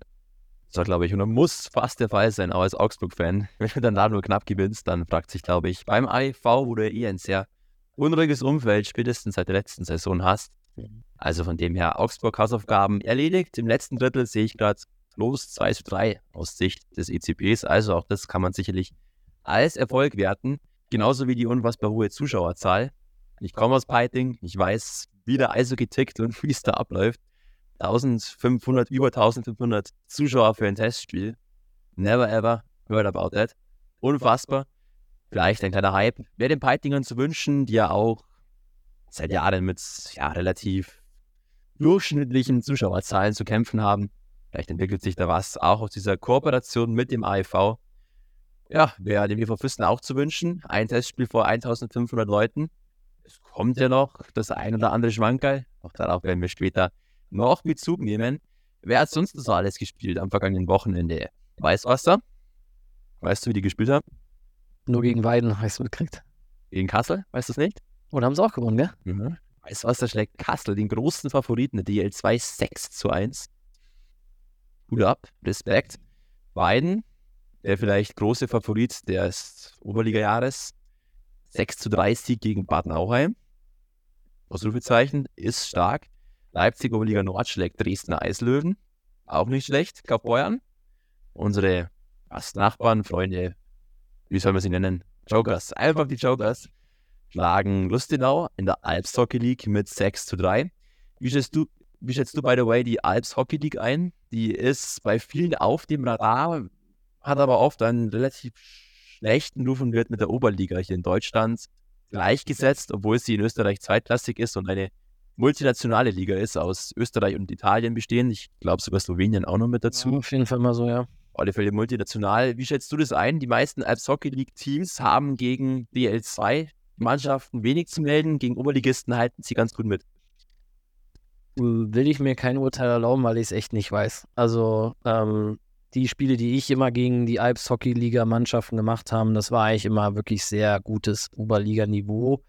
So, glaube ich, und muss fast der Fall sein, auch als Augsburg-Fan. Wenn du dann da nur knapp gewinnst, dann fragt sich, glaube ich, beim AIV, wo du eh ein sehr unruhiges Umfeld spätestens seit der letzten Saison hast. Also von dem her Augsburg Hausaufgaben erledigt. Im letzten Drittel sehe ich gerade los 2 zu 3 aus Sicht des ECPs. Also auch das kann man sicherlich als Erfolg werten. Genauso wie die unfassbar hohe Zuschauerzahl. Ich komme aus Peiting, ich weiß, wie der Eishockey tickt und wie es da abläuft. 1500, über 1500 Zuschauer für ein Testspiel. Never ever heard about that. Unfassbar. Vielleicht ein kleiner Hype. Wäre den Peitingern zu wünschen, die ja auch seit Jahren mit ja, relativ durchschnittlichen Zuschauerzahlen zu kämpfen haben. Vielleicht entwickelt sich da was auch aus dieser Kooperation mit dem AIV. Ja, wäre dem EV Füssen auch zu wünschen. Ein Testspiel vor 1500 Leuten es kommt ja noch das ein oder andere Schwankerl. Auch darauf werden wir später noch Bezug nehmen. Wer hat sonst so alles gespielt am vergangenen Wochenende? Weißwasser? Weißt du, wie die gespielt haben? Nur gegen Weiden, hast du mitgekriegt. Gegen Kassel, weißt du es nicht? Oder haben sie auch gewonnen, gell? Mhm. Weißwasser schlägt Kassel, den großen Favoriten der DL2 6 zu 1. Hut ab, Respekt. Weiden, der vielleicht große Favorit des Oberliga-Jahres, 6 zu 3 Sieg gegen Bad Nauheim. Ausrufezeichen, ist stark. Leipzig Oberliga Nord schlägt Dresdner Eislöwen. Auch nicht schlecht. Kaufbeuern. Unsere fast Nachbarn, Freunde, wie soll man sie nennen? Jokers. Einfach die Jokers. Schlagen Lustenau in der Alps Hockey League mit 6 zu 3. Wie schätzt du, wie schätzt du by the way, die Alps Hockey League ein? Die ist bei vielen auf dem Radar, hat aber oft einen relativ schlechten Ruf und wird mit der Oberliga hier in Deutschland gleichgesetzt, obwohl sie in Österreich zweitklassig ist und eine multinationale Liga ist, aus Österreich und Italien bestehen. Ich glaube sogar Slowenien auch noch mit dazu. Ja, auf jeden Fall mal so, ja. Auf alle Fälle multinational. Wie schätzt du das ein? Die meisten Alps Hockey League Teams haben gegen DL2 Mannschaften wenig zu melden. Gegen Oberligisten halten sie ganz gut mit. Will ich mir kein Urteil erlauben, weil ich es echt nicht weiß. Also, ähm, die Spiele, die ich immer gegen die Alps Hockey Liga Mannschaften gemacht habe, das war eigentlich immer wirklich sehr gutes Oberliga-Niveau.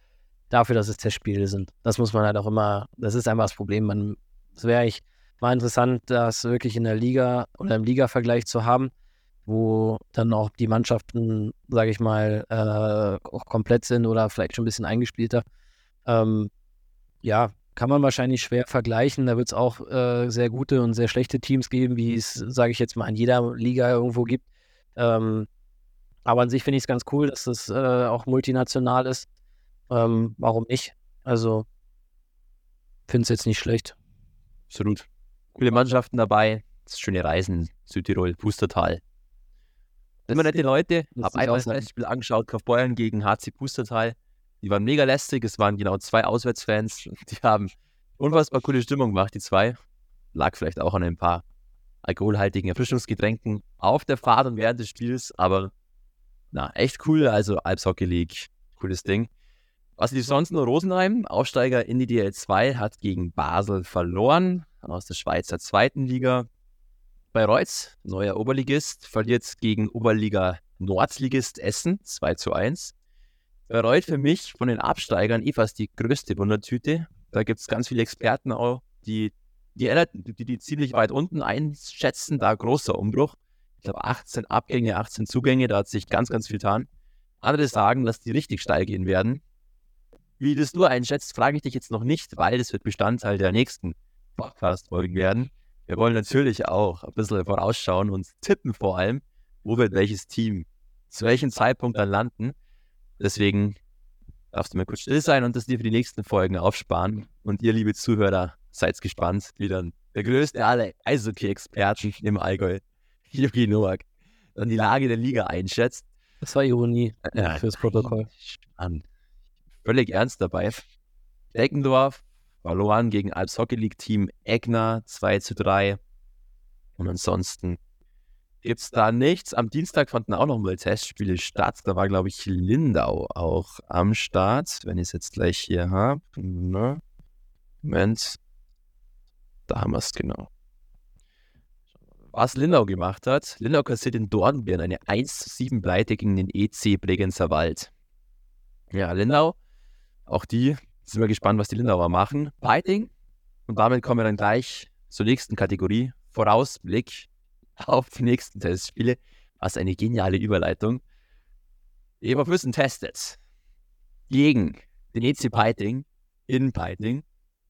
Dafür, dass es Testspiele sind. Das muss man halt auch immer, das ist einfach das Problem. Man, das wäre ich, mal interessant, das wirklich in der Liga oder im Liga-Vergleich zu haben, wo dann auch die Mannschaften, sage ich mal, äh, auch komplett sind oder vielleicht schon ein bisschen eingespielter. Ähm, ja, kann man wahrscheinlich schwer vergleichen. Da wird es auch äh, sehr gute und sehr schlechte Teams geben, wie es, sage ich jetzt mal, in jeder Liga irgendwo gibt. Ähm, aber an sich finde ich es ganz cool, dass das äh, auch multinational ist. Ähm, warum nicht? Also, finde es jetzt nicht schlecht. Absolut. Coole Mannschaften dabei. Schöne Reisen, Südtirol, Pustertal. Immer nette Leute. Habe einmal das Spiel angeschaut, Kaufbeuern gegen HC Pustertal. Die waren mega lästig. Es waren genau zwei Auswärtsfans. Die haben unfassbar coole Stimmung gemacht, die zwei. Lag vielleicht auch an ein paar alkoholhaltigen Erfrischungsgetränken auf der Fahrt und während des Spiels, aber na, echt cool. Also Alps Hockey League, cooles Ding. Was lief sonst nur? Rosenheim, Aufsteiger in die DL2, hat gegen Basel verloren aus der Schweizer zweiten Liga. Bei Reutz, neuer Oberligist, verliert gegen Oberliga Nordligist Essen 2 zu 1. Bayreuth für mich von den Absteigern eh fast die größte Wundertüte. Da gibt es ganz viele Experten auch, die die, die die ziemlich weit unten einschätzen. Da großer Umbruch. Ich glaube 18 Abgänge, 18 Zugänge, da hat sich ganz, ganz viel getan. Andere sagen, dass die richtig steil gehen werden. Wie das du einschätzt, frage ich dich jetzt noch nicht, weil das wird Bestandteil der nächsten Podcast-Folgen werden. Wir wollen natürlich auch ein bisschen vorausschauen und tippen vor allem, wo wird welches Team zu welchem Zeitpunkt dann landen. Deswegen darfst du mir kurz still sein und das dir für die nächsten Folgen aufsparen. Und ihr, liebe Zuhörer, seid gespannt, wie dann der größte aller Eishockey-Experten im Allgäu, Yuki Nowak, dann die Lage der Liga einschätzt. Das war Ironie ja, fürs Protokoll. Spannend. Völlig ernst dabei. Deckendorf verloren gegen Alps Hockey League Team Egner 2 zu 3. Und ansonsten gibt es da nichts. Am Dienstag fanden auch noch mal Testspiele statt. Da war, glaube ich, Lindau auch am Start, wenn ich es jetzt gleich hier habe. Ne? Moment. Da haben wir es genau. Was Lindau gemacht hat. Lindau kassiert in Dornbirn eine 1 zu 7 Pleite gegen den EC Bregenzer Wald. Ja, Lindau, auch die sind wir gespannt, was die Lindauer machen. Piting. Und damit kommen wir dann gleich zur nächsten Kategorie. Vorausblick auf die nächsten Testspiele. Was eine geniale Überleitung. Eberfüssen testet gegen den EC Piting in Piting.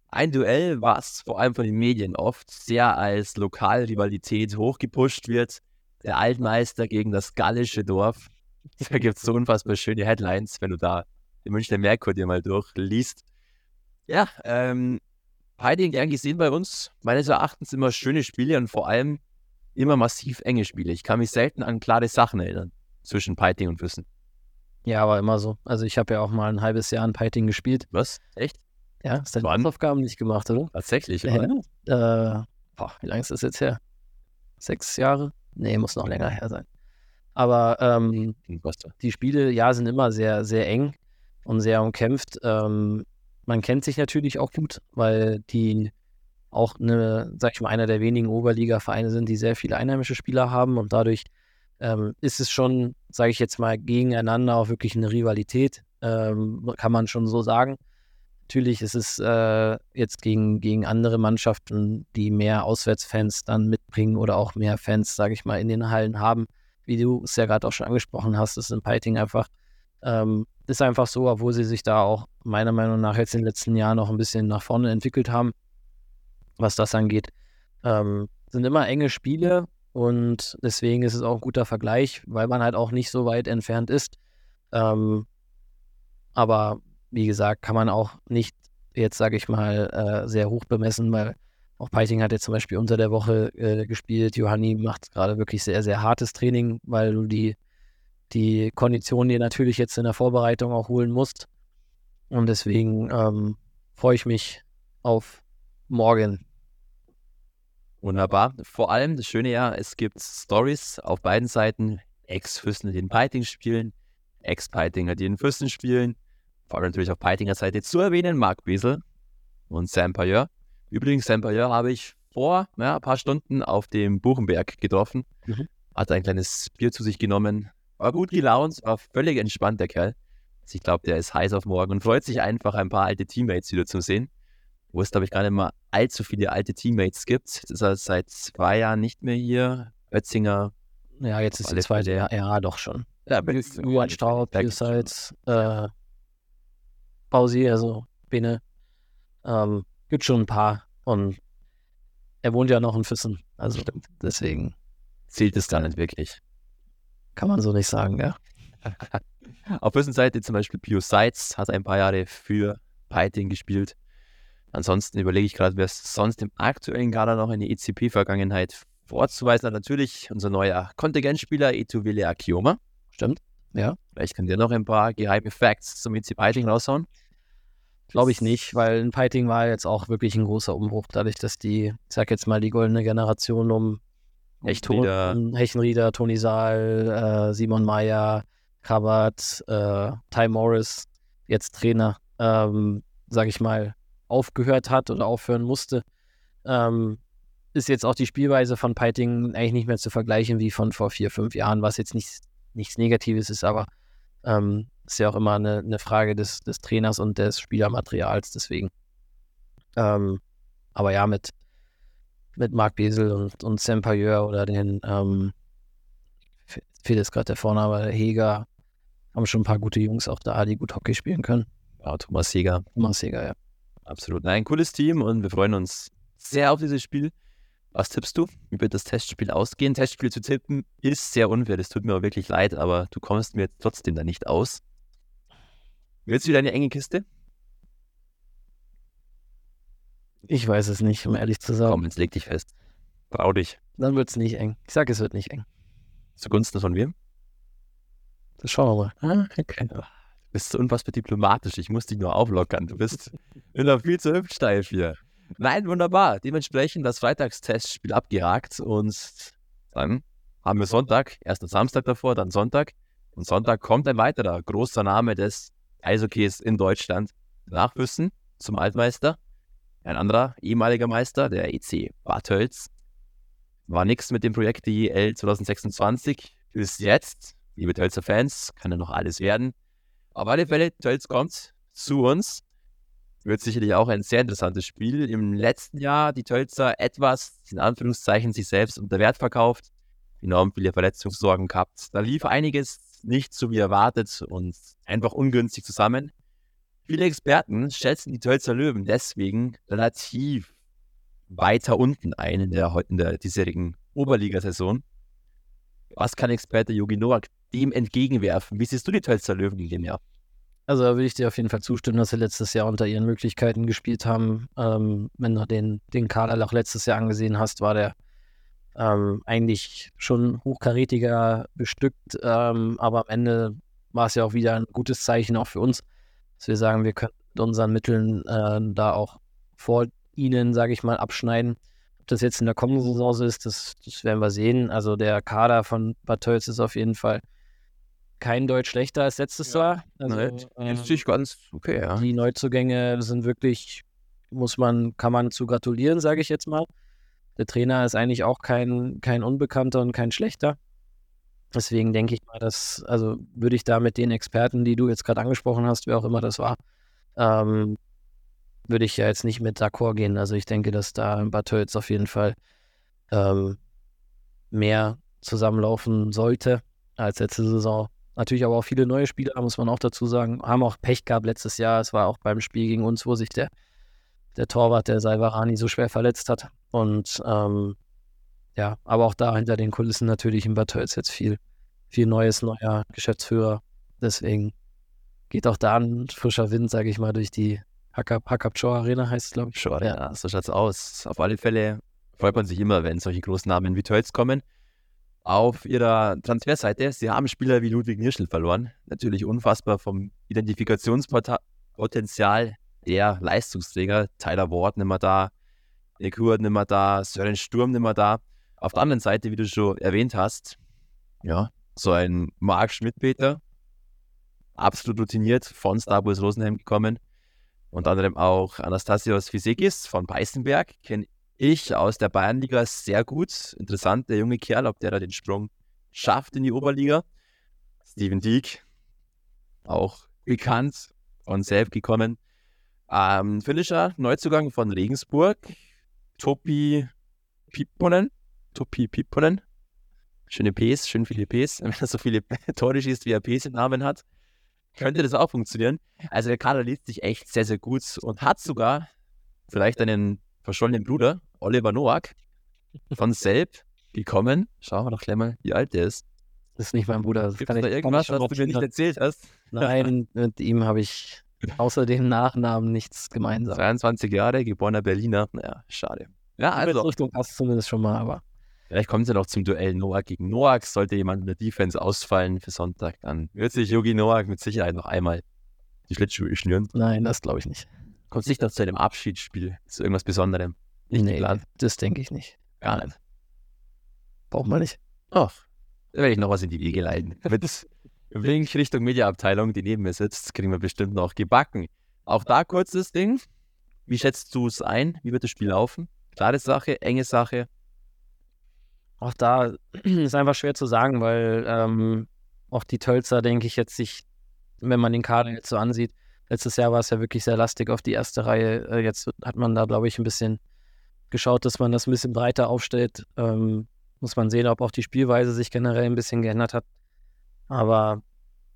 Ein Duell, was vor allem von den Medien oft sehr als Lokalrivalität hochgepusht wird. Der Altmeister gegen das gallische Dorf. Da gibt es so unfassbar schöne Headlines, wenn du da den Münchner Merkur dir mal durchliest. Ja, ähm, Piting gern gesehen bei uns. Meines Erachtens immer schöne Spiele und vor allem immer massiv enge Spiele. Ich kann mich selten an klare Sachen erinnern zwischen Piting und Füssen. Ja, aber immer so. Also ich habe ja auch mal ein halbes Jahr in Piting gespielt. Was? Echt? Ja, hast deine Hausaufgaben nicht gemacht, oder? Tatsächlich? Ja, äh, boah, wie lange ist das jetzt her? Sechs Jahre? Nee, muss noch länger her sein. Aber ähm, die Spiele, ja, sind immer sehr, sehr eng und sehr umkämpft. Ähm, man kennt sich natürlich auch gut, weil die auch eine, sag ich mal, einer der wenigen Oberliga-Vereine sind, die sehr viele einheimische Spieler haben und dadurch ähm, ist es schon, sage ich jetzt mal, gegeneinander auch wirklich eine Rivalität, ähm, kann man schon so sagen. Natürlich ist es äh, jetzt gegen, gegen andere Mannschaften, die mehr Auswärtsfans dann mitbringen oder auch mehr Fans, sage ich mal, in den Hallen haben. Wie du es ja gerade auch schon angesprochen hast, ist in Piting einfach, ähm, ist einfach so, obwohl sie sich da auch meiner Meinung nach jetzt in den letzten Jahren noch ein bisschen nach vorne entwickelt haben, was das angeht. Ähm, sind immer enge Spiele und deswegen ist es auch ein guter Vergleich, weil man halt auch nicht so weit entfernt ist. Ähm, aber wie gesagt, kann man auch nicht jetzt, sage ich mal, äh, sehr hoch bemessen, weil auch Peiting hat jetzt zum Beispiel unter der Woche äh, gespielt. Johanni macht gerade wirklich sehr, sehr hartes Training, weil du die, die Konditionen dir natürlich jetzt in der Vorbereitung auch holen musst. Und deswegen ähm, freue ich mich auf morgen. Wunderbar. Vor allem das Schöne ja, es gibt Stories auf beiden Seiten. Ex-Füssen, die in Piting spielen, Ex-Peitinger, die in Füssen spielen. Vor allem natürlich auf Peitinger Seite zu erwähnen, Marc Besel und Sam Payeur. Übrigens, Sam Payeur habe ich vor ja, ein paar Stunden auf dem Buchenberg getroffen. Mhm. Hat ein kleines Bier zu sich genommen. War gut gelaunt, war völlig entspannt, der Kerl. Also ich glaube, der ist heiß auf morgen und freut sich einfach, ein paar alte Teammates wieder zu sehen. Wo es, glaube ich, gar nicht mal allzu viele alte Teammates gibt. Jetzt ist er seit zwei Jahren nicht mehr hier. Oetzinger. Ja, jetzt ist die zweite, ja, ja, doch schon. Ja, Julian Straub, Piuseit, äh, Pausi, also Bene. Ähm, gibt schon ein paar. Und er wohnt ja noch in Füssen. Also Stimmt. deswegen Zählt es da nicht wirklich. kann man so nicht sagen, ja. Auf Seite zum Beispiel Pio Seitz hat ein paar Jahre für Piting gespielt. Ansonsten überlege ich gerade, wer es sonst im aktuellen Kader noch eine ECP-Vergangenheit vorzuweisen hat. Natürlich unser neuer Kontingentspieler Etuvile Akioma. Stimmt. Ja. Vielleicht kann der noch ein paar geheime Facts zum EC Piting raushauen. Glaube ich nicht, weil in Piting war jetzt auch wirklich ein großer Umbruch, dadurch, dass die, ich sag jetzt mal, die goldene Generation um Hechenrieder. Hechenrieder, Toni Saal, äh, Simon Meyer, Krabat, äh, Ty Morris, jetzt Trainer, ähm, sag ich mal, aufgehört hat oder aufhören musste, ähm, ist jetzt auch die Spielweise von Piting eigentlich nicht mehr zu vergleichen wie von vor vier, fünf Jahren, was jetzt nichts, nichts Negatives ist, aber ähm, ist ja auch immer eine, eine Frage des, des Trainers und des Spielermaterials, deswegen. Ähm, aber ja, mit, mit Marc Besel und, und Sam Payeur oder den, ähm, fe- fehlt jetzt gerade der Vorname, Heger, haben schon ein paar gute Jungs auch da, die gut Hockey spielen können. Ja, Thomas Jäger. Thomas Heger, ja. Absolut. Nein, cooles Team und wir freuen uns sehr auf dieses Spiel. Was tippst du? Wie wird das Testspiel ausgehen? Testspiel zu tippen ist sehr unfair. Das tut mir auch wirklich leid, aber du kommst mir trotzdem da nicht aus. Willst du wieder eine enge Kiste? Ich weiß es nicht, um ehrlich zu sagen. Komm, jetzt leg dich fest. Trau dich. Dann wird es nicht eng. Ich sage, es wird nicht eng. Zugunsten von wem? Das schauen wir mal. Ah, okay. Du bist so unfassbar diplomatisch. Ich muss dich nur auflockern. Du bist immer viel zu hübsch steif hier. Nein, wunderbar. Dementsprechend das Freitagstestspiel abgehakt und dann haben wir Sonntag, erst Samstag davor, dann Sonntag. Und Sonntag kommt ein weiterer großer Name des Eishockeys in Deutschland nach Füssen zum Altmeister. Ein anderer ehemaliger Meister, der EC Bad Tölz. War nichts mit dem Projekt DEL 2026 bis jetzt. Liebe Tölzer Fans, kann ja noch alles werden. Auf alle Fälle, Tölz kommt zu uns. Wird sicherlich auch ein sehr interessantes Spiel. Im letzten Jahr die Tölzer etwas, in Anführungszeichen, sich selbst unter Wert verkauft. Enorm viele Verletzungssorgen gehabt. Da lief einiges nicht so wie erwartet und einfach ungünstig zusammen. Viele Experten schätzen die Tölzer Löwen deswegen relativ weiter unten ein in der, in der diesjährigen Oberligasaison. Was kann Experte Jogi Nowak dem entgegenwerfen? Wie siehst du die Tölzer Löwen in dem Jahr? Also da würde ich dir auf jeden Fall zustimmen, dass sie letztes Jahr unter ihren Möglichkeiten gespielt haben. Ähm, wenn du den, den Kader auch letztes Jahr angesehen hast, war der ähm, eigentlich schon hochkarätiger bestückt. Ähm, aber am Ende war es ja auch wieder ein gutes Zeichen auch für uns, dass wir sagen, wir können mit unseren Mitteln äh, da auch vor ihnen, sage ich mal, abschneiden. Ob das jetzt in der kommenden Saison so ist, das, das werden wir sehen. Also der Kader von Bad Tölz ist auf jeden Fall kein Deut schlechter als letztes Jahr. Also, ähm, ganz okay, ja. die Neuzugänge sind wirklich, muss man, kann man zu gratulieren, sage ich jetzt mal. Der Trainer ist eigentlich auch kein, kein Unbekannter und kein schlechter. Deswegen denke ich mal, dass, also würde ich da mit den Experten, die du jetzt gerade angesprochen hast, wer auch immer das war, ähm, würde ich ja jetzt nicht mit d'accord gehen. Also ich denke, dass da in Bad Tölz auf jeden Fall ähm, mehr zusammenlaufen sollte als letzte Saison. Natürlich aber auch viele neue Spieler, muss man auch dazu sagen, haben auch Pech gehabt letztes Jahr. Es war auch beim Spiel gegen uns, wo sich der, der Torwart, der Salvarani, so schwer verletzt hat. Und ähm, ja, aber auch da hinter den Kulissen natürlich in Bad Tölz jetzt viel, viel Neues, neuer Geschäftsführer. Deswegen geht auch da ein frischer Wind, sage ich mal, durch die Show Arena heißt es, glaube ich. Schon, ja. so schaut's aus. Auf alle Fälle freut man sich immer, wenn solche großen Namen wie Tölz kommen. Auf ihrer Transferseite, sie haben Spieler wie Ludwig Nirschl verloren. Natürlich unfassbar vom Identifikationspotenzial der Leistungsträger. Tyler Ward nicht mehr da, Nick Hurt nicht mehr da, Sören Sturm nicht mehr da. Auf der anderen Seite, wie du schon erwähnt hast, ja, so ein Marc Schmidt-Peter, absolut routiniert von Star Wars Rosenheim gekommen. Unter anderem auch Anastasios Fisekis von Peißenberg, kenne ich aus der Bayernliga sehr gut. Interessant, der junge Kerl, ob der da den Sprung schafft in die Oberliga. Steven Dieck, auch bekannt von selbst gekommen. Ähm, Finisher, Neuzugang von Regensburg, Topi Pipponen. Topi Pipponen. Schöne Ps, schön viele Ps. Wenn er so viele Tore schießt, wie er Ps im Namen hat, könnte das auch funktionieren. Also der Kader liest sich echt sehr, sehr gut und hat sogar vielleicht einen verschollenen Bruder, Oliver Noack, von Selb gekommen. Schauen wir doch gleich mal, wie alt der ist. Das ist nicht mein Bruder. Das kann da ich, irgendwas, was du mir nicht erzählt hast? Nein, mit ihm habe ich außer dem Nachnamen nichts gemeinsam. 22 Jahre, geborener Berliner. Naja, schade. Ja, Also, Richtung passt zumindest schon mal, aber vielleicht kommt es ja noch zum Duell Noack gegen Noack. Sollte jemand in der Defense ausfallen für Sonntag, dann wird sich Yogi Noack mit Sicherheit noch einmal die Schlittschuhe schnüren. nein, das glaube ich nicht. Kommt nicht noch zu einem Abschiedsspiel, zu irgendwas Besonderem. Nicht nee, geplant. das denke ich nicht. Gar nicht. Braucht man nicht. Ach, da werde ich noch was in die Wege leiten. Mit Wink Richtung Mediaabteilung, die neben mir sitzt, kriegen wir bestimmt noch gebacken. Auch da kurzes Ding. Wie schätzt du es ein? Wie wird das Spiel laufen? Klare Sache, enge Sache. Auch da ist einfach schwer zu sagen, weil ähm, auch die Tölzer, denke ich, jetzt sich, wenn man den Kader jetzt so ansieht, letztes Jahr war es ja wirklich sehr lastig auf die erste Reihe. Äh, jetzt hat man da, glaube ich, ein bisschen geschaut, dass man das ein bisschen breiter aufstellt. Ähm, muss man sehen, ob auch die Spielweise sich generell ein bisschen geändert hat. Aber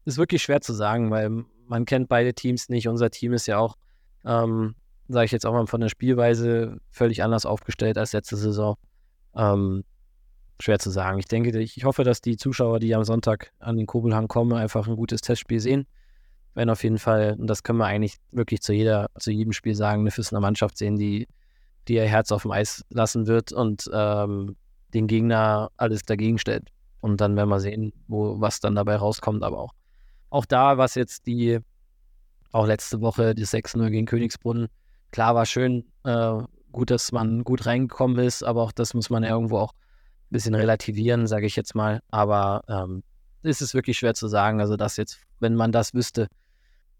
ist wirklich schwer zu sagen, weil man kennt beide Teams nicht. Unser Team ist ja auch, ähm, sage ich jetzt auch mal, von der Spielweise völlig anders aufgestellt als letzte Saison. Ähm, schwer zu sagen. Ich denke, ich, hoffe, dass die Zuschauer, die am Sonntag an den Kobelhang kommen, einfach ein gutes Testspiel sehen. Wenn auf jeden Fall, und das können wir eigentlich wirklich zu jeder, zu jedem Spiel sagen, eine Füssener Mannschaft sehen, die, die ihr Herz auf dem Eis lassen wird und ähm, den Gegner alles dagegen stellt. Und dann werden wir sehen, wo, was dann dabei rauskommt. Aber auch, auch da, was jetzt die, auch letzte Woche, die 6-0 gegen Königsbrunn, klar war schön, äh, gut, dass man gut reingekommen ist, aber auch das muss man ja irgendwo auch ein bisschen relativieren, sage ich jetzt mal. Aber ähm, ist es wirklich schwer zu sagen. Also, das jetzt, wenn man das wüsste,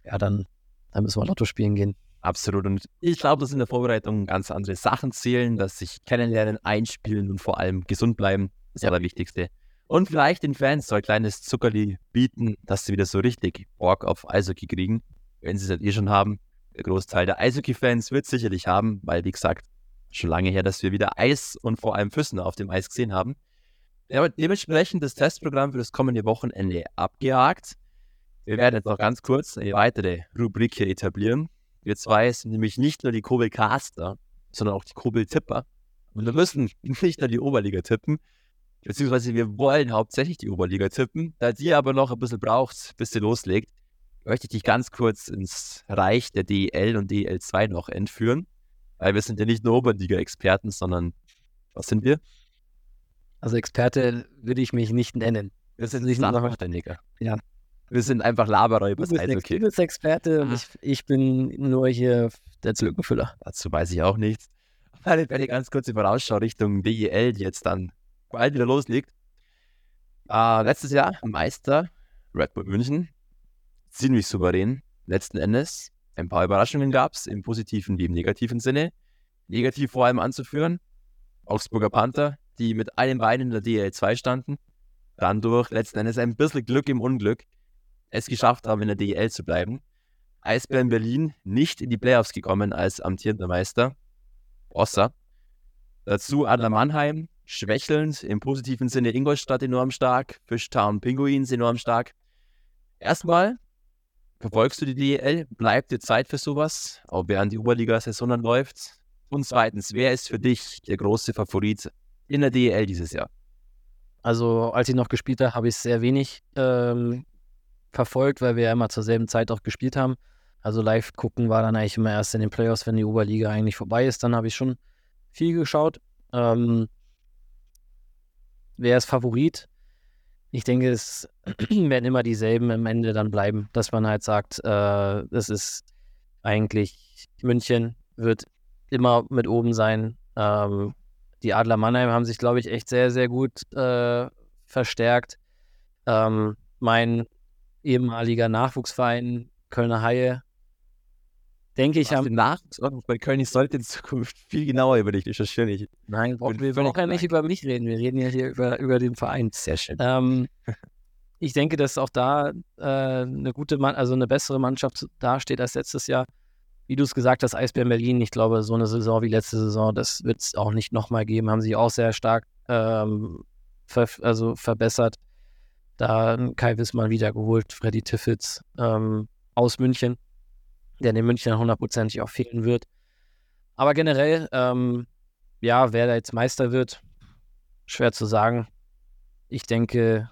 ja, dann, dann müssen wir Lotto spielen gehen. Absolut. Und ich glaube, dass in der Vorbereitung ganz andere Sachen zählen, dass sich kennenlernen, einspielen und vor allem gesund bleiben. Das ist ja das Wichtigste. Und vielleicht den Fans so ein kleines Zuckerli bieten, dass sie wieder so richtig Bock auf Eishockey kriegen, wenn sie es halt eh schon haben. Der Großteil der Eishockey-Fans wird sicherlich haben, weil, wie gesagt, schon lange her, dass wir wieder Eis und vor allem Füssen auf dem Eis gesehen haben. Ja, dementsprechend das Testprogramm für das kommende Wochenende abgehakt. Wir werden jetzt noch ganz kurz eine weitere Rubrik hier etablieren. Wir zwei sind nämlich nicht nur die Kobelcaster, sondern auch die Kobeltipper. Und wir müssen nicht nur die Oberliga tippen, beziehungsweise wir wollen hauptsächlich die Oberliga tippen. Da die aber noch ein bisschen braucht, bis sie loslegt, möchte ich dich ganz kurz ins Reich der DEL und DEL2 noch entführen. Weil wir sind ja nicht nur Oberliga-Experten, sondern was sind wir? Also Experte würde ich mich nicht nennen. Wir sind nicht Sachverständiger. Ja. Wir sind einfach Laberer über das Eishockey. du bist Experte und Ah. ich, ich bin nur hier der Zlückenfüller. Dazu weiß ich auch nichts. Eine, eine ganz kurze Vorausschau Richtung DEL, die jetzt dann bald wieder loslegt. Äh, letztes Jahr Meister Red Bull München. Ziemlich souverän. Letzten Endes. Ein paar Überraschungen gab es, im positiven wie im negativen Sinne. Negativ vor allem anzuführen. Augsburger Panther, die mit einem Bein in der DEL 2 standen. Dann durch letzten Endes ein bisschen Glück im Unglück es geschafft haben, in der DEL zu bleiben. Eisbären Berlin nicht in die Playoffs gekommen als amtierender Meister. Ossa. Dazu Adler Mannheim, schwächelnd, im positiven Sinne Ingolstadt enorm stark, Fishtown Pinguins enorm stark. Erstmal, verfolgst du die DEL? Bleibt dir Zeit für sowas, auch während die Oberliga-Saison dann läuft? Und zweitens, wer ist für dich der große Favorit in der DEL dieses Jahr? Also als ich noch gespielt habe, habe ich sehr wenig ähm, verfolgt, weil wir ja immer zur selben Zeit auch gespielt haben. Also live gucken war dann eigentlich immer erst in den Playoffs, wenn die Oberliga eigentlich vorbei ist. Dann habe ich schon viel geschaut. Ähm, wer ist Favorit? Ich denke, es werden immer dieselben am Ende dann bleiben, dass man halt sagt, äh, das ist eigentlich München wird immer mit oben sein. Ähm, die Adler Mannheim haben sich, glaube ich, echt sehr, sehr gut äh, verstärkt. Ähm, mein ehemaliger Nachwuchsverein Kölner Haie, denke ich, haben. Nachwuchsordnung bei Köln, ich sollte in Zukunft viel genauer über dich recherchieren. Ich Nein, bin wir brauchen ja nicht über mich reden. Wir reden ja hier über, über den Verein. Sehr schön. Ähm, ich denke, dass auch da äh, eine gute, Mann, also eine bessere Mannschaft dasteht als letztes Jahr. wie du es gesagt hast, Eisbären Berlin, ich glaube, so eine Saison wie letzte Saison, das wird es auch nicht nochmal geben. Haben sich auch sehr stark ähm, ver also verbessert. Da Kai Wissmann wiedergeholt, Freddy Tiffitz ähm, aus München, der in München hundertprozentig auch fehlen wird. Aber generell, ähm, ja, wer da jetzt Meister wird, schwer zu sagen. Ich denke.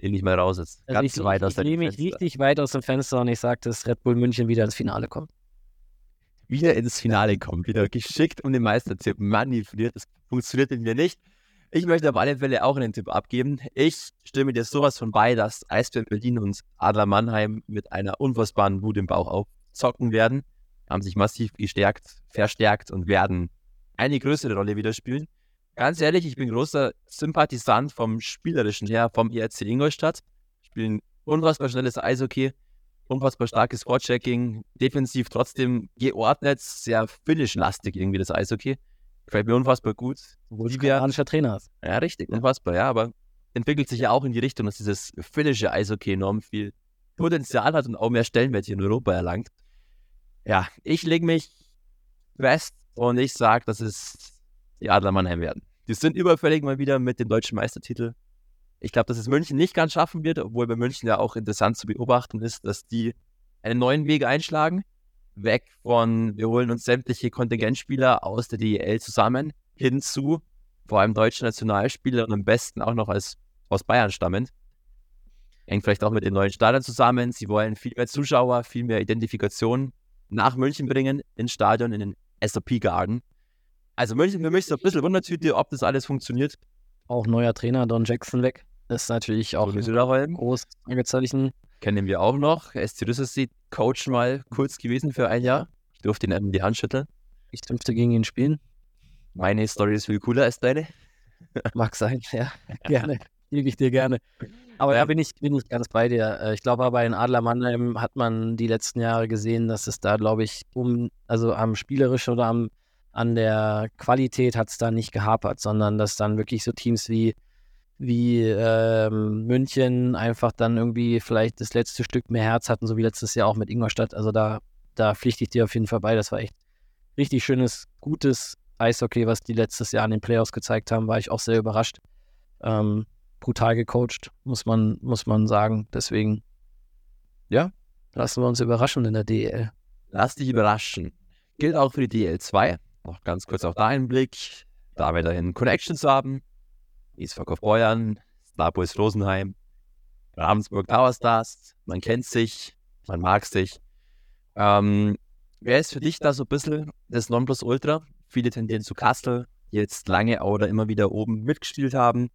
Den nicht mal raus ist. Also Ganz ich, weit aus ich, ich nehme mich richtig weit aus dem Fenster und ich sage, dass Red Bull München wieder ins Finale kommt. Wieder ins Finale kommt, wieder geschickt um den Meister zu manipuliert. Das funktioniert in mir nicht. Ich möchte auf alle Fälle auch einen Tipp abgeben. Ich stimme dir sowas von bei, dass Eisbären Berlin und Adler Mannheim mit einer unfassbaren Wut im Bauch aufzocken werden. Haben sich massiv gestärkt, verstärkt und werden eine größere Rolle wieder spielen. Ganz ehrlich, ich bin großer Sympathisant vom Spielerischen her, vom IRC Ingolstadt. Spielen unfassbar schnelles Eishockey, unfassbar starkes Vorchecking, defensiv trotzdem geordnet, sehr finish-lastig irgendwie das Eishockey. Gefällt mir unfassbar gut. Obwohl du kanadischer Trainer hast. Ja, richtig, unfassbar, ja, aber entwickelt sich ja auch in die Richtung, dass dieses finnische Eishockey enorm viel Potenzial hat und auch mehr Stellenwert hier in Europa erlangt. Ja, ich lege mich fest und ich sage, dass es die Adler Mannheim werden. Die sind überfällig mal wieder mit dem deutschen Meistertitel. Ich glaube, dass es München nicht ganz schaffen wird, obwohl bei München ja auch interessant zu beobachten ist, dass die einen neuen Weg einschlagen. Weg von, wir holen uns sämtliche Kontingentspieler aus der DEL zusammen, hinzu vor allem deutsche Nationalspieler und am besten auch noch als aus Bayern stammend. Hängt vielleicht auch mit den neuen Stadien zusammen. Sie wollen viel mehr Zuschauer, viel mehr Identifikation nach München bringen, ins Stadion, in den SAP Garden. Also München für mich so ein bisschen Wundertüte, ob das alles funktioniert. Auch neuer Trainer, Don Jackson weg. Das ist natürlich auch ein großes Fragezeichen. Kennen wir auch noch. Ist die Coach mal kurz gewesen für ein Jahr. Ich durfte ihn in die Hand schütteln. Ich dürfte gegen ihn spielen. Meine Story ist viel cooler als deine. Mag sein, ja. Gerne. Gebe ich dir gerne. Aber ja. da bin ich, bin ich ganz bei dir. Äh, ich glaube aber in Adler Mannheim hat man die letzten Jahre gesehen, dass es da, glaube ich, um, also am spielerischen oder am, an der Qualität hat es da nicht gehapert, sondern dass dann wirklich so Teams wie, wie ähm, München einfach dann irgendwie vielleicht das letzte Stück mehr Herz hatten, so wie letztes Jahr auch mit Ingolstadt. Also da, da pflichte ich dir auf jeden Fall bei. Das war echt richtig schönes, gutes Eishockey, was die letztes Jahr in den Playoffs gezeigt haben, war ich auch sehr überrascht. Ähm, brutal gecoacht, muss man, muss man sagen. Deswegen, ja, lassen wir uns überraschen in der DEL. Lass dich überraschen. Gilt auch für die DL2. Noch ganz kurz auf deinen Blick. Da wir dahin Connections haben. Auf Beuern, Star Boys Rosenheim, Ravensburg Tower Stars. Man kennt sich, man mag sich. Ähm, wer ist für dich da so ein bisschen das Nonplusultra? Viele tendieren zu Kassel, jetzt lange oder immer wieder oben mitgespielt haben.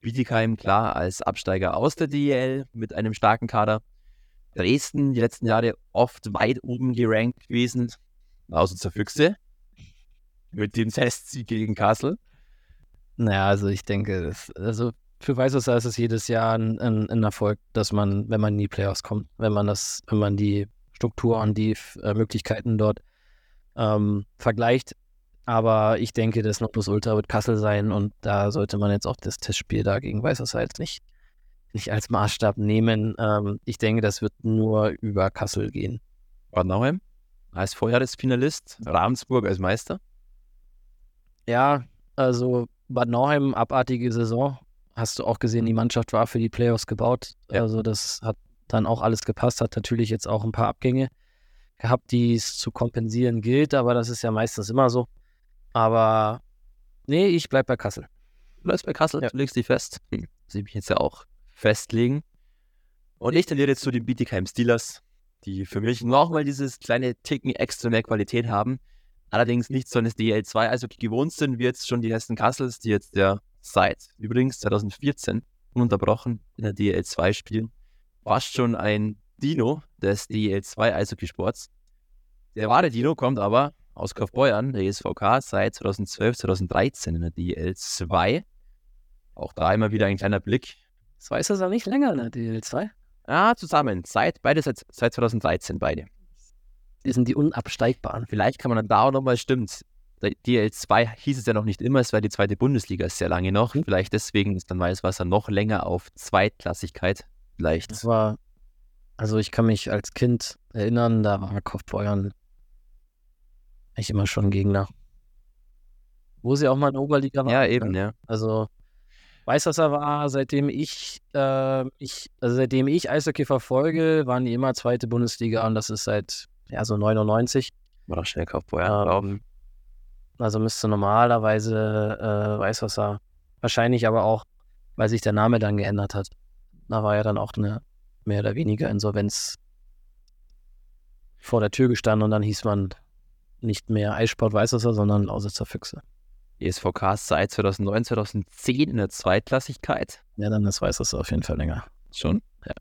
Bietigheim, klar, als Absteiger aus der DEL mit einem starken Kader. Dresden, die letzten Jahre oft weit oben gerankt gewesen. Außer zur Füchse. Mit dem Testsieg gegen Kassel. Naja, also ich denke, das, also für Weißwasser ist es jedes Jahr ein, ein, ein, Erfolg, dass man, wenn man in die Playoffs kommt, wenn man das, wenn man die Struktur und die äh, Möglichkeiten dort ähm, vergleicht. Aber ich denke, das Ultra wird Kassel sein und da sollte man jetzt auch das Testspiel da gegen jetzt nicht, nicht als Maßstab nehmen. Ähm, ich denke, das wird nur über Kassel gehen. Bad Nauheim als Vorjahresfinalist, Ravensburg als Meister? Ja, also Bad Nauheim, abartige Saison. Hast du auch gesehen, die Mannschaft war für die Playoffs gebaut. Ja. Also das hat dann auch alles gepasst, hat natürlich jetzt auch ein paar Abgänge gehabt, die es zu kompensieren gilt, aber das ist ja meistens immer so. Aber nee, ich bleib bei Kassel. Du bleibst bei Kassel, ja. du legst dich fest. Hm. Sie mich jetzt ja auch festlegen. Und ich tendiere jetzt zu den Bietigheim Steelers, die für mich nochmal dieses kleine Ticken extra mehr Qualität haben. Allerdings nicht so eines DL2 also gewohnt sind, wie jetzt schon die Hessen Kassels, die jetzt ja seit übrigens 2014 ununterbrochen in der DL2 spielen. Fast schon ein Dino des DL2 Eishockeysports. Der wahre Dino kommt aber aus Kaufbeuern, der ESVK, seit 2012, 2013 in der DL2. Auch da immer wieder ein kleiner Blick. Das weiß er auch nicht länger in der DL2. Ja, zusammen. Seit, beide seit, seit 2013, beide. Die sind die unabsteigbaren. Vielleicht kann man dann da auch nochmal, stimmt. Der DL2 hieß es ja noch nicht immer, es war die zweite Bundesliga sehr lange noch. Mhm. Vielleicht deswegen ist dann Weißwasser noch länger auf Zweitklassigkeit. Vielleicht. Das war, also ich kann mich als Kind erinnern, da war Kaufbeuern eigentlich immer schon Gegner. Wo sie auch mal in der Oberliga waren. Ja, eben, ja. Also Weißwasser war, seitdem ich, äh, ich, also seitdem ich Eishockey verfolge, waren die immer zweite Bundesliga und das ist seit ja so 99. War doch schnell Kaufbeuer. Ähm, also müsste normalerweise äh, Weißwasser wahrscheinlich aber auch, weil sich der Name dann geändert hat. Da war ja dann auch eine mehr oder weniger Insolvenz vor der Tür gestanden und dann hieß man nicht mehr Eissport Weißwasser, sondern Lausitzer Füchse. ESVK seit 2009, 2010 in der Zweitklassigkeit. Ja, dann ist Weißwasser auf jeden Fall länger. Schon? Ja.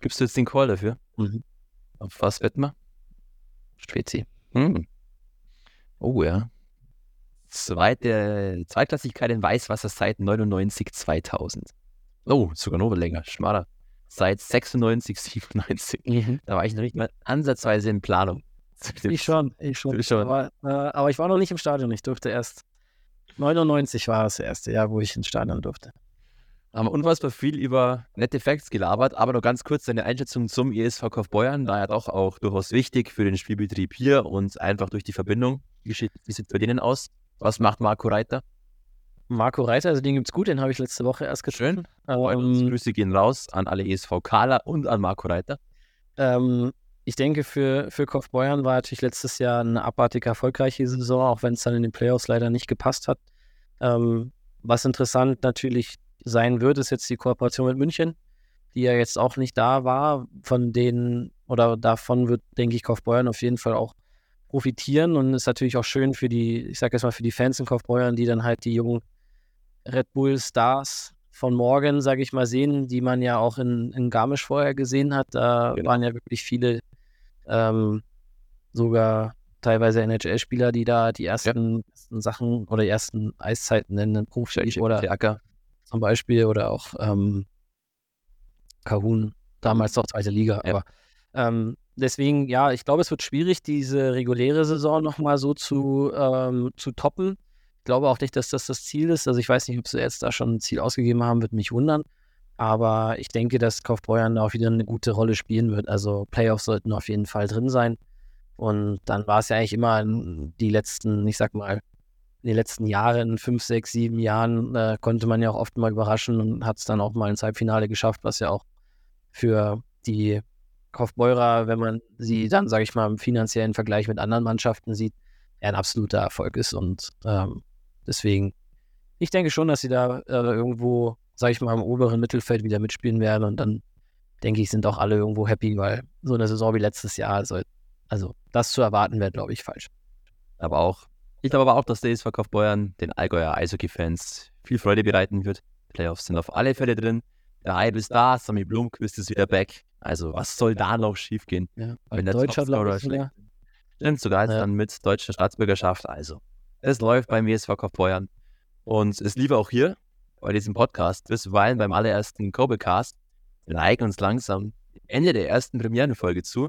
Gibst du jetzt den Call dafür? Mhm. Auf was wetten wir? Spezi. Hm. Oh ja. Zweite Zweitklassigkeit in Weißwasser seit 99, 2000. Oh, sogar noch länger. Schmaler. Seit 96, 97. Mhm. Da war ich noch nicht mal ansatzweise in Planung. Ich schon, ich schon. Schon. Aber, äh, aber ich war noch nicht im Stadion. Ich durfte erst 99 war das erste Jahr, wo ich ins Stadion durfte. Haben unfassbar viel über nette Facts gelabert, aber noch ganz kurz deine Einschätzung zum ESV Kaufbeuern, da ja doch auch durchaus wichtig für den Spielbetrieb hier und einfach durch die Verbindung. Wie sieht es bei denen aus? Was macht Marco Reiter? Marco Reiter, also den gibt's gut, den habe ich letzte Woche erst getroffen. Ähm, Grüße gehen raus an alle ESV-Kaler und an Marco Reiter. Ähm, ich denke, für, für Kaufbeuern war natürlich letztes Jahr eine abartig erfolgreiche Saison, auch wenn es dann in den Playoffs leider nicht gepasst hat. Ähm, was interessant natürlich sein wird, ist jetzt die Kooperation mit München, die ja jetzt auch nicht da war. Von denen oder davon wird, denke ich, Kaufbeuern auf jeden Fall auch profitieren und ist natürlich auch schön für die, ich sage jetzt mal für die Fans in Kaufbeuern, die dann halt die jungen Red Bull Stars von morgen, sage ich mal, sehen, die man ja auch in, in Garmisch vorher gesehen hat. Da Genau. waren ja wirklich viele, ähm, sogar teilweise NHL-Spieler, die da die ersten, ersten Sachen oder die ersten Eiszeiten nennen, Profi oder Theaker. Zum Beispiel oder auch ähm, Kahun, damals noch zweite Liga. Ja. Aber ähm, deswegen, ja, ich glaube, es wird schwierig, diese reguläre Saison nochmal so zu, ähm, zu toppen. Ich glaube auch nicht, dass das das Ziel ist. Also ich weiß nicht, ob sie jetzt da schon ein Ziel ausgegeben haben, wird mich wundern. Aber ich denke, dass Kaufbeuern da auch wieder eine gute Rolle spielen wird. Also Playoffs sollten auf jeden Fall drin sein. Und dann war es ja eigentlich immer die letzten, ich sag mal, in den letzten Jahren, fünf, sechs, sieben Jahren, äh, konnte man ja auch oft mal überraschen und hat es dann auch mal ins Halbfinale geschafft, was ja auch für die Kaufbeurer, wenn man sie dann, sage ich mal, im finanziellen Vergleich mit anderen Mannschaften sieht, ein absoluter Erfolg ist. Und ähm, deswegen, ich denke schon, dass sie da äh, irgendwo, sage ich mal, im oberen Mittelfeld wieder mitspielen werden. Und dann denke ich, sind auch alle irgendwo happy, weil so eine Saison wie letztes Jahr, soll, also das zu erwarten wäre, glaube ich, falsch. Aber auch, ich glaube aber auch, dass der ESV Kaufbeuern den Allgäuer Eishockey-Fans viel Freude bereiten wird. Playoffs sind auf alle Fälle drin. Der Hype ist da, Sammy Blomqvist ist wieder back. Also was soll da noch schiefgehen? Ja, Wenn der Deutscher, Topscorer schlägt. Stimmt, sogar Ja. dann mit deutscher Staatsbürgerschaft. Also, es läuft beim ESV Kaufbeuern. Und es lief auch hier bei diesem Podcast, bisweilen beim allerersten Kobelcast. Wir neigen uns langsam Ende der ersten Premierenfolge zu.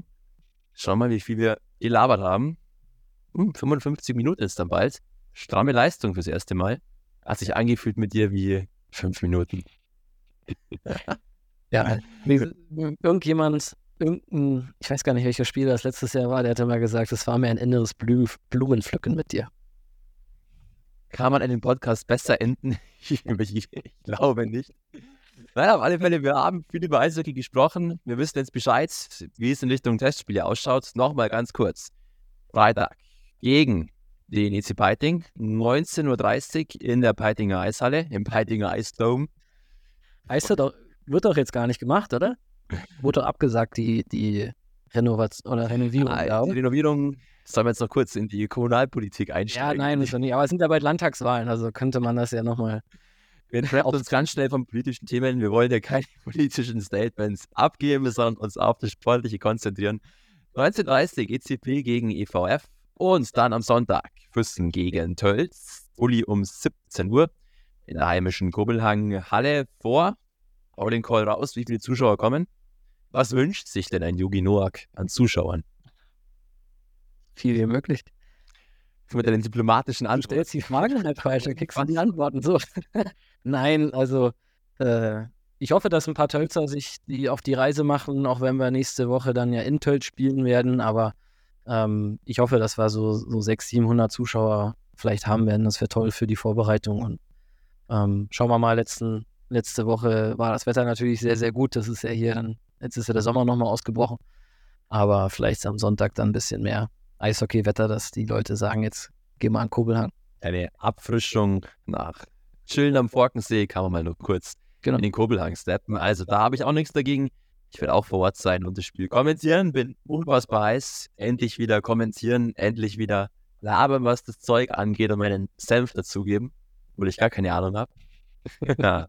Schau mal, wie viel wir gelabert haben. Hm, 55 Minuten ist dann bald. Stramme Leistung fürs erste Mal. Hat sich angefühlt mit dir wie fünf Minuten. Ja, wie- irgendjemand, irgendein, ich weiß gar nicht, welcher Spieler das letztes Jahr war, der hatte mal gesagt, es war mir ein inneres Blü Blumenpflücken mit dir. Kann man einen Podcast besser enden? Ich glaube nicht. Nein, auf alle Fälle, wir haben viel über Eishockey gesprochen. Wir wissen jetzt Bescheid, wie es in Richtung Testspiele ausschaut. Nochmal ganz kurz. Freitag gegen den EC Peiting, 19.30 Uhr in der Peitinger Eishalle, im Peitinger Eisdome. Doch, wird doch jetzt gar nicht gemacht, oder? Wurde doch abgesagt, die, die Renovation oder Renovierung. Ah, ja, die? Renovierung sollen wir jetzt noch kurz in die Kommunalpolitik ja, einsteigen. nein, ist doch nicht. Aber es sind ja bald Landtagswahlen, also könnte man das ja nochmal. Wir trennen uns ganz schnell von politischen Themen. Wir wollen ja keine politischen Statements abgeben, sondern uns auf das Sportliche konzentrieren. 1930 ECP gegen EVF und dann am Sonntag Füssen gegen Tölz. Uli um 17 Uhr in der heimischen Kurbelhang Halle vor. Hau den Call raus, wie viele Zuschauer kommen. Was wünscht sich denn ein Yugi Noak an Zuschauern? Viel wie möglich. Mit den diplomatischen Antworten. stellst die Fragen halt falsch, dann kriegst du die Antworten so. Nein, also äh, ich hoffe, dass ein paar Tölzer sich die auf die Reise machen, auch wenn wir nächste Woche dann ja in Tölz spielen werden. Aber ähm, ich hoffe, dass wir so, so 600, 700 Zuschauer vielleicht haben werden. Das wäre toll für die Vorbereitung. Und ähm, schauen wir mal, letzten, letzte Woche war das Wetter natürlich sehr, sehr gut. Das ist ja hier dann, jetzt ist ja der Sommer nochmal ausgebrochen. Aber vielleicht am Sonntag dann ein bisschen mehr Eishockey-Wetter, dass die Leute sagen, jetzt geh mal an Kobelhang. Eine Abfrischung nach Chillen am Forkensee kann man mal nur kurz genau. in den Kobelhang steppen. Also da habe ich auch nichts dagegen. Ich werde auch vor Ort sein und das Spiel kommentieren. Bin unfassbar heiß. Endlich wieder kommentieren, endlich wieder labern, was das Zeug angeht und meinen Senf dazugeben, obwohl ich gar keine Ahnung habe.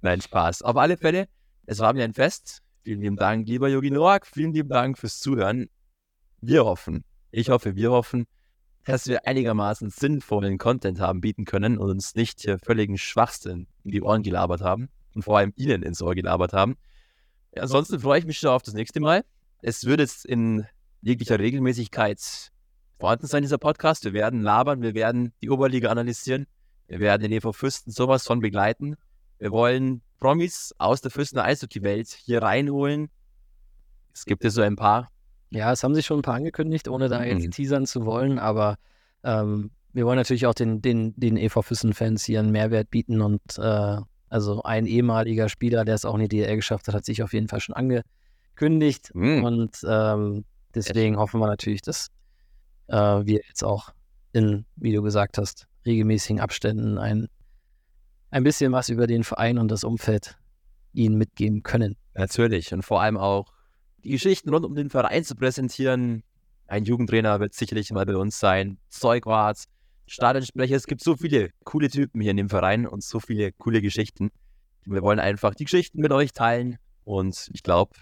Nein, Spaß. Auf alle Fälle, es war mir ein Fest. Vielen lieben Dank, lieber Yogi Noak. Vielen lieben Dank fürs Zuhören. Wir hoffen, ich hoffe, wir hoffen, dass wir einigermaßen sinnvollen Content haben bieten können und uns nicht hier völligen Schwachsinn in die Ohren gelabert haben und vor allem Ihnen ins Ohr gelabert haben. Ja, ansonsten freue ich mich schon auf das nächste Mal. Es wird jetzt in jeglicher Regelmäßigkeit vorhanden sein, dieser Podcast. Wir werden labern, wir werden die Oberliga analysieren, wir werden den EV Fürsten sowas von begleiten. Wir wollen Promis aus der Fürstener Eishockey-Welt hier reinholen. Es gibt ja so ein paar. Ja, es haben sich schon ein paar angekündigt, ohne da jetzt mhm. teasern zu wollen, aber ähm, wir wollen natürlich auch den, den, den EV Füssen-Fans hier einen Mehrwert bieten und äh, also ein ehemaliger Spieler, der es auch in die DL geschafft hat, hat sich auf jeden Fall schon angekündigt mhm. und ähm, deswegen hoffen wir natürlich, dass äh, wir jetzt auch in, wie du gesagt hast, regelmäßigen Abständen ein ein bisschen was über den Verein und das Umfeld ihnen mitgeben können. Natürlich. Und vor allem auch die Geschichten rund um den Verein zu präsentieren. Ein Jugendtrainer wird sicherlich mal bei uns sein. Zeugwart, Stadionsprecher. Es gibt so viele coole Typen hier in dem Verein und so viele coole Geschichten. Wir wollen einfach die Geschichten mit euch teilen. Und ich glaube,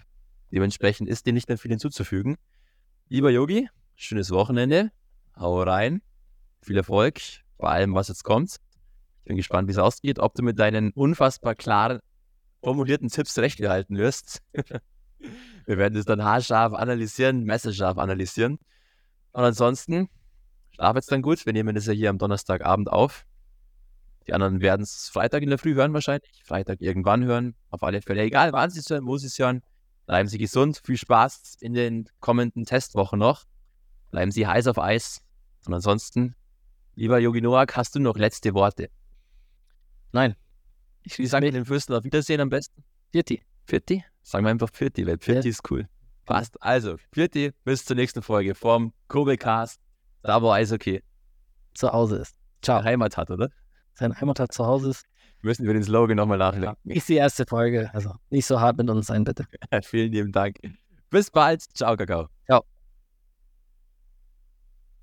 dementsprechend ist dem nicht mehr viel hinzuzufügen. Lieber Yogi, schönes Wochenende. Hau rein. Viel Erfolg bei allem, was jetzt kommt bin gespannt, wie es ausgeht, ob du mit deinen unfassbar klaren formulierten Tipps recht gehalten wirst. Wir werden es dann haarscharf analysieren, messerscharf analysieren. Und ansonsten, jetzt dann gut. Wir nehmen das ja hier am Donnerstagabend auf. Die anderen werden es Freitag in der Früh hören wahrscheinlich. Freitag irgendwann hören. Auf alle Fälle. Egal, wann sie es hören, wo sie es hören. Bleiben Sie gesund. Viel Spaß in den kommenden Testwochen noch. Bleiben Sie heiß auf Eis. Und ansonsten, lieber Yogi Noak, hast du noch letzte Worte? Nein. Ich sage den Fürsten auf Wiedersehen am besten. Vierti. Vierti? Sagen wir einfach Vierti, weil Vierti ja. ist cool. Passt. Also, Vierti, bis zur nächsten Folge vom Kobelcast. Da wo Eishockey zu Hause ist. Ciao. Heimat hat, oder? Sein Heimat hat zu Hause ist. Müssen wir den Slogan nochmal nachdenken. Ja, ist die erste Folge. Also nicht so hart mit uns sein, bitte. Vielen lieben Dank. Bis bald. Ciao, Kakao. Ciao.